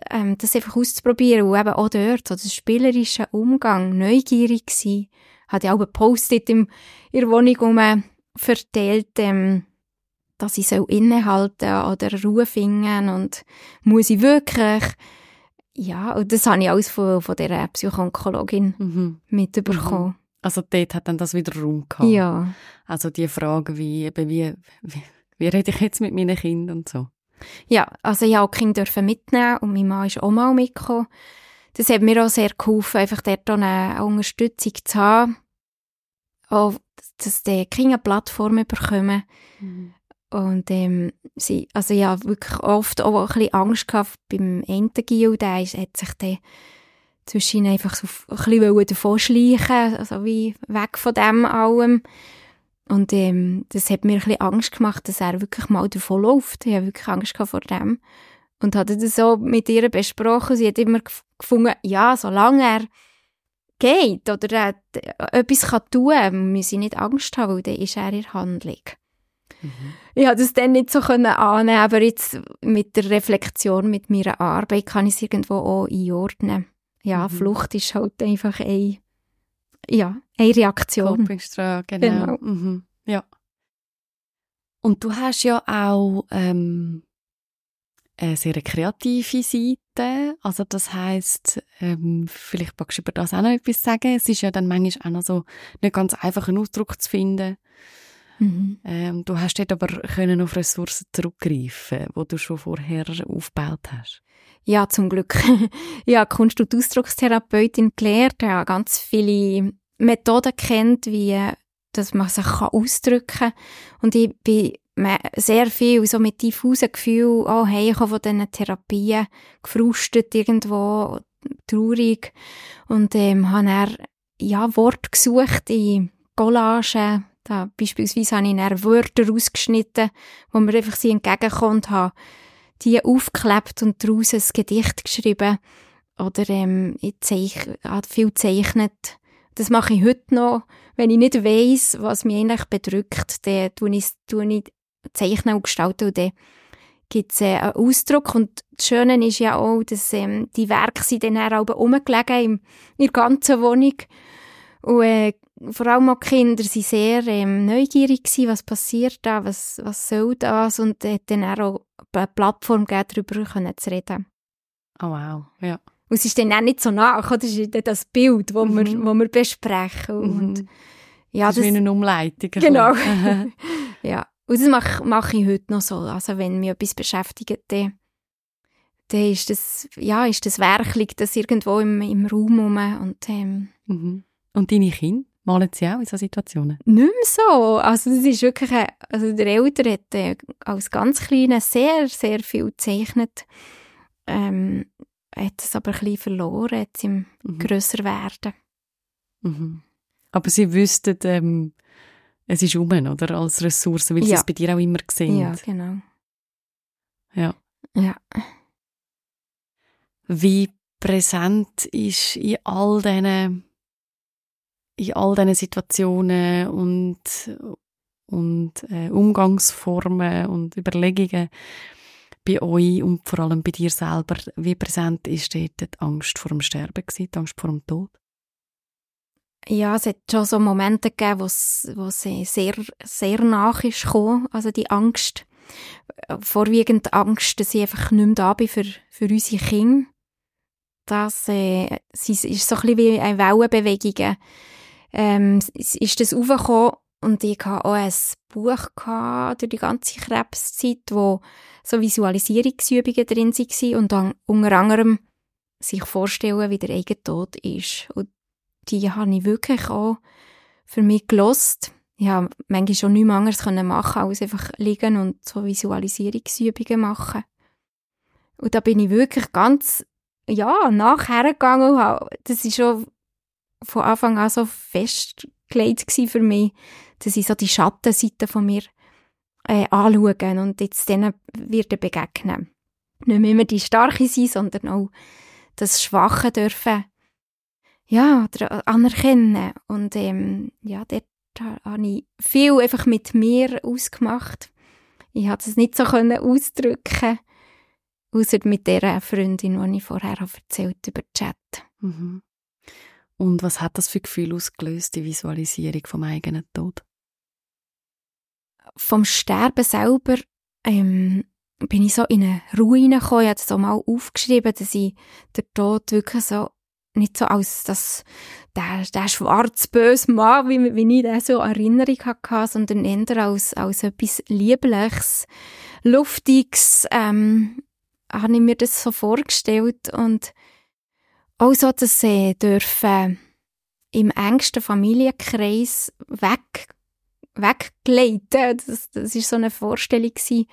ähm, das einfach auszuprobieren. Und eben auch dort, so das spielerische Umgang, neugierig sein. Hat ja auch im- in der Wohnung um verteilt, ähm, dass ich so innehalten oder Ruhe finden und muss ich wirklich ja, und das habe ich alles von, von dieser Psychoonkologin mhm. mitbekommen. Mhm. Also dort hat dann das wieder Raum gehabt. Ja. Also die Frage, wie, eben wie, wie, wie rede ich jetzt mit meinen Kindern und so. Ja, also ich durfte Kinder mitnehmen und mein Mann ist auch mal mitgekommen. Das hat mir auch sehr geholfen, einfach dort eine Unterstützung zu haben. Auch, dass die Kinder eine Plattform bekommen. Mhm. Und ähm, sie, also ich habe wirklich oft auch ein bisschen Angst gehabt beim Entengiel, der ist, hat sich dann zwischen einfach so ein bisschen davon schleichen, also wie weg von dem allem. Und ähm, das hat mir ein bisschen Angst gemacht, dass er wirklich mal davon läuft. Ich habe wirklich Angst vor dem. Und hatte das so mit ihr besprochen. Sie hat immer gefunden, ja, solange er geht oder er etwas kann tun kann, müssen sie nicht Angst haben, weil dann ist er in Handlung. Mhm. Ich konnte das dann nicht so annehmen, aber jetzt mit der Reflexion, mit meiner Arbeit kann ich es irgendwo auch einordnen. Ja, mhm. Flucht ist halt einfach ein ja, eine Reaktion. Copingstrahl, genau. genau. Mhm. Ja. Und du hast ja auch ähm, eine sehr kreative Seite. Also das heißt, ähm, vielleicht magst du über das auch noch etwas sagen. Es ist ja dann manchmal auch noch so nicht ganz einfach einen Ausdruck zu finden. Mhm. Ähm, du hast dort aber können auf Ressourcen zurückgreifen, wo du schon vorher aufgebaut hast. Ja, zum Glück. habe Kunst- und Ausdruckstherapeutin gelernt, habe ganz viele Methoden kennt, wie dass man sich ausdrücken kann. Und ich bin sehr viel so mit diffusen Gefühlen, oh hey, ich habe von diesen Therapien gefrustet irgendwo, traurig. Und ähm, habe dann, ja, Worte gesucht in Collagen. Da, beispielsweise habe ich dann Wörter ausgeschnitten, wo mir einfach sie entgegenkommt, habe die aufgeklebt und daraus ein Gedicht geschrieben. Oder ähm, ich zeich, habe viel gezeichnet das mache ich heute noch. Wenn ich nicht weiss, was mich eigentlich bedrückt, dann tue ich, ich zeichnen und gestalten und dann gibt es äh, einen Ausdruck. Und das Schöne ist ja auch, dass ähm, die Werke sind dann auch rumgelegen in, in der ganzen Wohnung. Und äh, vor allem auch die Kinder waren sehr ähm, neugierig gewesen, was passiert da, was, was soll das und hat dann auch eine Plattform gegeben, darüber zu reden. Oh wow, ja. Und es ist dann auch nicht so nach, das ist das Bild, das mhm. wir, wo wir besprechen. Und, mhm. ja, das, ist wie eine Umleitung. Genau. (laughs) (laughs) ja. Und das mache, mache ich heute noch so. Also wenn mich etwas beschäftigt, dann, dann ist das, ja, ist das wirklich das irgendwo im, im Raum rum. Und, ähm, mhm. und deine Kinder? Malen sie auch in solchen Situationen? Nicht mehr so. Also das ist wirklich, also der Eltern hat äh, als ganz Kleiner sehr, sehr viel gezeichnet. Ähm, hat es aber ein bisschen verloren, jetzt im mhm. grösser werden. Mhm. Aber sie wüssten, ähm, es ist um, oder? Als Ressource, weil ja. sie es bei dir auch immer sehen. Ja, genau. Ja. Ja. Wie präsent ist in all diesen, in all diesen Situationen und, und äh, Umgangsformen und Überlegungen bei euch und vor allem bei dir selber, wie präsent ist dort die Angst vor dem Sterben gewesen, die Angst vor dem Tod? Ja, es hat schon so Momente gegeben, wo es, sehr, sehr nach ist gekommen, also die Angst, vorwiegend Angst, dass ich einfach nicht mehr da bin für, für unsere Kinder. Das äh, ist so ein bisschen wie eine Wellenbewegung. Ähm, ist das aufgekommen und ich hatte auch ein Buch gehabt, durch die ganze Krebszeit, wo so Visualisierungsübungen drin waren und dann unter anderem sich vorstellen, wie der eigene Tod ist. Und die habe ich wirklich auch für mich gelost. Ich habe manchmal schon nichts anderes machen als einfach liegen und so Visualisierungsübungen machen. Und da bin ich wirklich ganz, ja, nachher gegangen. Das ist schon von Anfang an so festgelegt für mich, dass ich so die Schattenseite von mir äh, anschauen und jetzt denen wird begegnen. Nicht mehr immer die Starke sein, sondern auch das Schwache dürfen ja, anerkennen. Und ähm, ja, dort habe ich viel einfach mit mir ausgemacht. Ich konnte es nicht so können ausdrücken, außer mit der Freundin, die ich vorher erzählt über Chat. Mhm. Und was hat das für Gefühl ausgelöst, die Visualisierung vom eigenen Tod? vom Sterben selber ähm, bin ich so in eine Ruhe hineingekommen. Ich habe auch mal aufgeschrieben, dass ich den Tod wirklich so nicht so als das, der, der schwarz-böse Mann, wie, wie ich den so Erinnerung hatte, sondern eher als, als etwas Liebliches, Luftiges, ähm, habe ich mir das so vorgestellt und auch so, dass sie dürfen im engsten Familienkreis weg, weggleiten. Das, das ist so eine Vorstellung gewesen,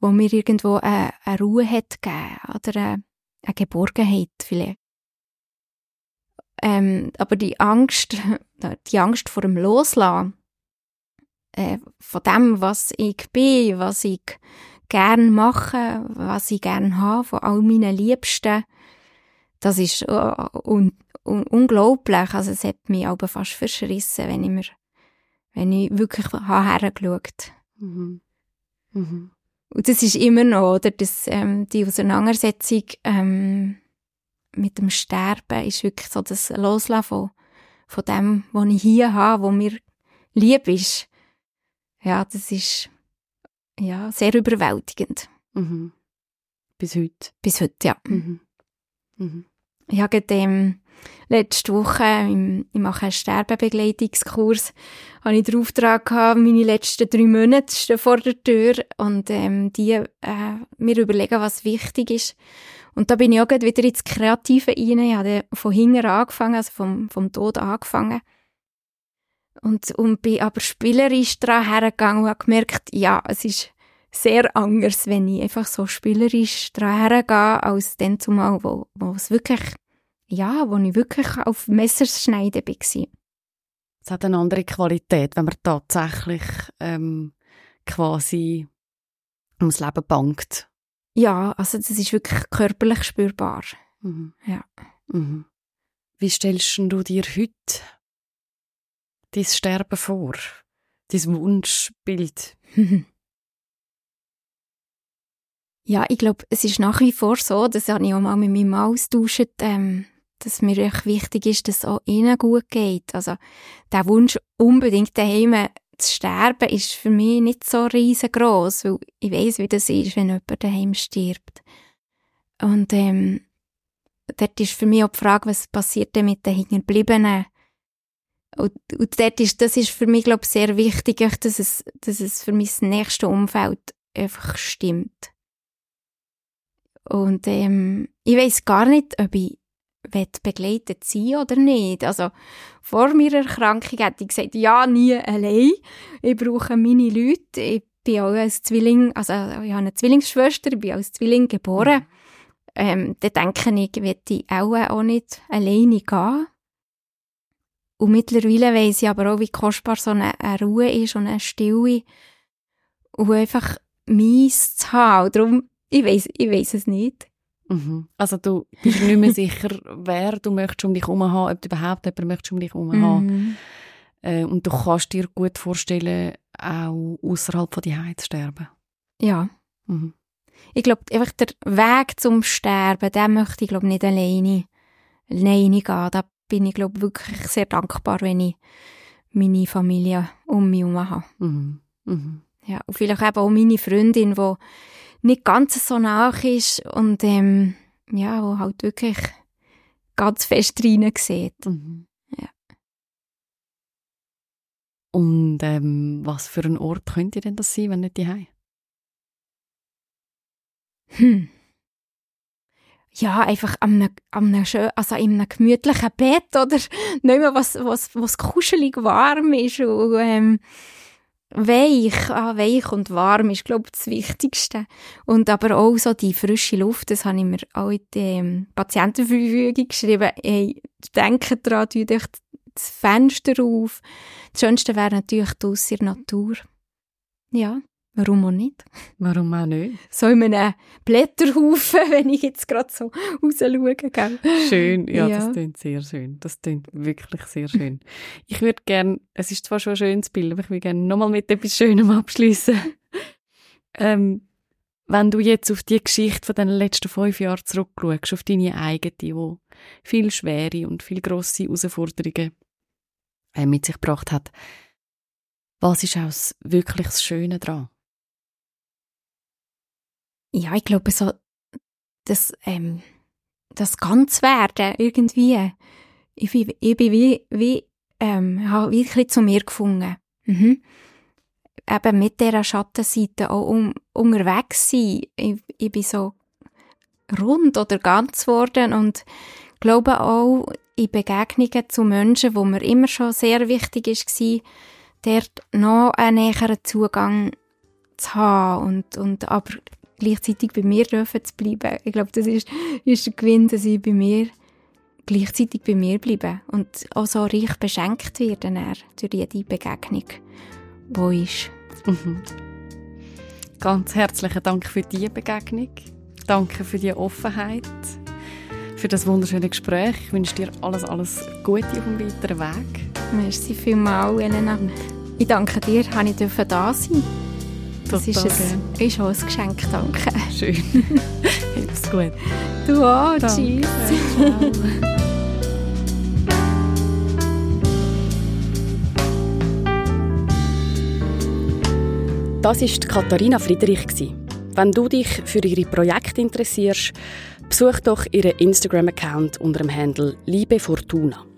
wo mir irgendwo eine, eine Ruhe hat gegeben oder eine, eine Geborgenheit vielleicht. Ähm, aber die Angst, (laughs) die Angst vor dem Loslassen, äh, von dem, was ich bin, was ich gern mache, was ich gern habe, von all meinen Liebsten, das ist uh, un un unglaublich. Also es hat mich aber fast verschrissen, wenn ich mir, wenn ich wirklich hergeschaut mhm. mhm. Und das ist immer noch, oder, das, ähm, die Auseinandersetzung ähm, mit dem Sterben ist wirklich so das Loslassen von, von dem, was ich hier habe, was mir lieb ist. Ja, das ist ja, sehr überwältigend. Mhm. Bis heute? Bis heute, ja. Mhm. Mhm. Ich habe ähm, letzte Woche, im, ich mache einen Sterbebegleitungskurs, habe ich den Auftrag gehabt, meine letzten drei Monate stehen vor der Tür und ähm, die äh, mir überlegen, was wichtig ist. Und da bin ich auch wieder ins Kreative rein. Ich habe von hinten angefangen, also vom, vom Tod angefangen. Und, und bin aber spielerisch daran hergegangen und habe gemerkt, ja, es ist sehr anders, wenn ich einfach so spielerisch daran hergehe, als dann zumal, wo, wo es wirklich, ja, wo ich wirklich auf Messerschneiden war. Es hat eine andere Qualität, wenn man tatsächlich ähm, quasi ums Leben bangt. Ja, also das ist wirklich körperlich spürbar. Mhm. Ja. Mhm. Wie stellst du dir heute dein Sterben vor? Dein Wunschbild? (laughs) ja, ich glaube, es ist nach wie vor so, das habe ich auch mal mit meinem Mann austauscht, ähm, dass mir echt wichtig ist, dass es auch ihnen gut geht. Also der Wunsch, unbedingt daheim zu sterben, ist für mich nicht so riesengroß, weil ich weiß, wie das ist, wenn jemand daheim stirbt. Und ähm, dort ist für mich auch die Frage, was passiert denn mit den Hinterbliebenen? Und, und dort ist, das ist für mich, glaube ich, sehr wichtig, dass es, dass es für mein nächstes Umfeld einfach stimmt. Und ähm, ich weiß gar nicht, ob ich begleitet sein oder nicht. Also vor meiner Erkrankung hätte ich gesagt, ja, nie allein. Ich brauche meine Leute. Ich bin auch als Zwilling, also ich habe eine Zwillingsschwester, ich bin als Zwilling geboren. Ähm, da denke ich, werde ich auch, auch nicht alleine gehen. Und mittlerweile weiss ich aber auch, wie kostbar so eine, eine Ruhe ist und eine Stille. Und einfach meins zu haben. Und darum, ich weiss, ich weiss es nicht. Mhm. Also du bist nicht mehr (laughs) sicher, wer du möchtest um dich herum haben, ob du überhaupt jemanden möchtest um dich herum mhm. haben. Äh, und du kannst dir gut vorstellen, auch außerhalb von die zu sterben. Ja. Mhm. Ich glaube, einfach der Weg zum Sterben, den möchte ich glaube nicht alleine, alleine gehen. Da bin ich, glaube wirklich sehr dankbar, wenn ich meine Familie um mich herum habe. Mhm. Mhm. Ja, und vielleicht eben auch meine Freundin, die nicht ganz so nach ist und ähm, ja, wo halt wirklich ganz fest rein sieht. Mhm. Ja. Und ähm, was für ein Ort könnte denn das sein, wenn nicht die Hm ja, einfach an einem, an einem schön, also in einem gemütlichen Bett oder (laughs) nicht mehr was, was, was kuschelig warm ist und, ähm, weich, ah, weich und warm ist, glaube ich, das Wichtigste. Und aber auch so die frische Luft, das habe ich mir auch in ähm, Patientenverfügung geschrieben. Hey, denkt daran, tut euch das Fenster auf. Das Schönste wäre natürlich in der Natur. Ja. Warum auch nicht? Warum auch nicht? So in einem Blätterhaufen, (laughs) wenn ich jetzt gerade so raus schaue. Gell? Schön, ja, ja, das klingt sehr schön. Das klingt wirklich sehr schön. Ich würde gerne, es ist zwar schon ein schönes Bild, aber ich würde gerne nochmal mit etwas Schönem abschließen. (laughs) ähm, wenn du jetzt auf die Geschichte von den letzten fünf Jahren zurückschaust, auf deine eigene, die viel schwere und viel grosse Herausforderungen äh, mit sich gebracht hat, Was ist auch wirklich das Schöne daran? Ja, ich glaube, so das, ähm, das Ganzwerden irgendwie. Ich, bin, ich bin wie, wie ähm, habe wirklich zu mir gefunden. Mhm. Eben mit dieser Schattenseite auch um, unterwegs sein. Ich, ich bin so rund oder ganz geworden und glaube auch in Begegnungen zu Menschen, wo mir immer schon sehr wichtig war, dort noch einen näheren Zugang zu haben und, und aber gleichzeitig bei mir dürfen zu bleiben. Ich glaube, das ist, ist der Gewinn, dass ich bei mir gleichzeitig bei mir bleibe und auch so reich beschenkt werden durch jede Begegnung, die ist. Mhm. Ganz herzlichen Dank für diese Begegnung. Danke für die Offenheit, für das wunderschöne Gespräch. Ich wünsche dir alles, alles Gute auf dem weiteren Weg. Merci vielmals, Elena. Ich danke dir, dass ich da sein durfte. Das ist, ein, ist auch ein Geschenk, danke. Schön. (laughs) Hab's gut. Du auch, tschüss. Das war Katharina Friedrich. Wenn du dich für ihre Projekte interessierst, besuch doch ihren Instagram-Account unter dem Handle Liebe Fortuna.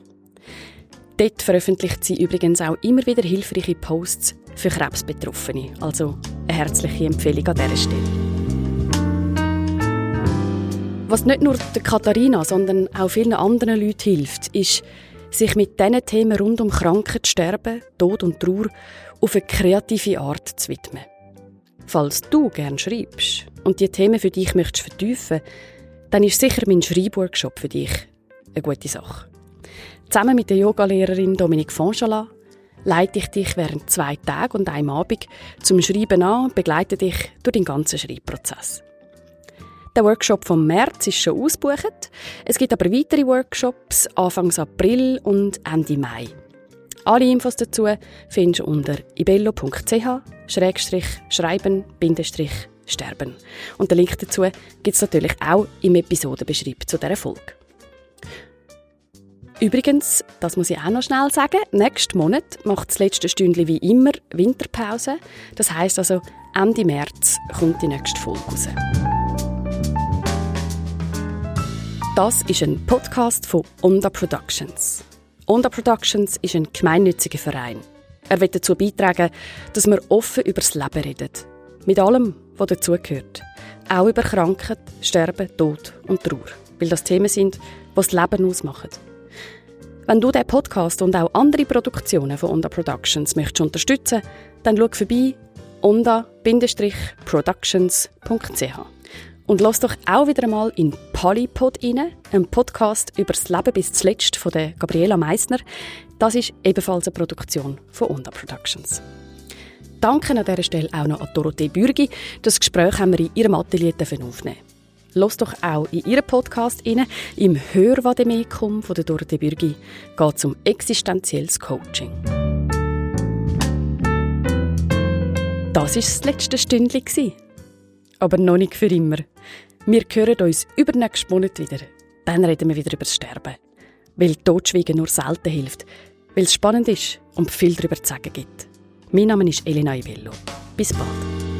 Dort veröffentlicht sie übrigens auch immer wieder hilfreiche Posts für Krebsbetroffene. Also eine herzliche Empfehlung an dieser Stelle. Was nicht nur Katharina, sondern auch vielen anderen Leuten hilft, ist, sich mit diesen Themen rund um Krankheit, Sterben, Tod und Trauer auf eine kreative Art zu widmen. Falls du gerne schreibst und die Themen für dich möchtest vertiefen, dann ist sicher mein Schreibworkshop für dich eine gute Sache. Zusammen mit der Yogalehrerin Dominique Fonchalat leite ich dich während zwei Tagen und einem Abend zum Schreiben an und begleite dich durch den ganzen Schreibprozess. Der Workshop vom März ist schon ausgebucht. Es gibt aber weitere Workshops Anfang April und Ende Mai. Alle Infos dazu findest du unter ibello.ch-schreiben-sterben. Und den Link dazu gibt es natürlich auch im Episodenbeschreib zu dieser Folge. Übrigens, das muss ich auch noch schnell sagen, nächsten Monat macht das letzte Stündchen wie immer Winterpause. Das heißt also, Ende März kommt die nächste Folge raus. Das ist ein Podcast von Onda Productions. Onda Productions ist ein gemeinnütziger Verein. Er wird dazu beitragen, dass wir offen über das Leben reden. Mit allem, was dazugehört. Auch über Krankheit, Sterben, Tod und Trauer. Weil das Themen sind, die das Leben ausmachen. Wenn du diesen Podcast und auch andere Produktionen von Onda Productions möchtest unterstützen, dann schau vorbei onda-productions.ch. Und lass doch auch wieder einmal in Polypod rein, ein Podcast über das Leben bis zuletzt von der Gabriela Meissner. Das ist ebenfalls eine Produktion von Onda Productions. Danke an dieser Stelle auch noch an Dorothee Bürgi. Das Gespräch haben wir in ihrem Atelier aufnehmen Los doch auch in ihren Podcast rein. Im Hörvademekum von der Dorothee Bürgi geht es um existenzielles Coaching. Das war das letzte Stündchen. Aber noch nicht für immer. Wir hören uns übernächsten Monat wieder. Dann reden wir wieder über das Sterben. Weil Totschweigen nur selten hilft. Weil es spannend ist und viel darüber zu sagen gibt. Mein Name ist Elena Ivello. Bis bald.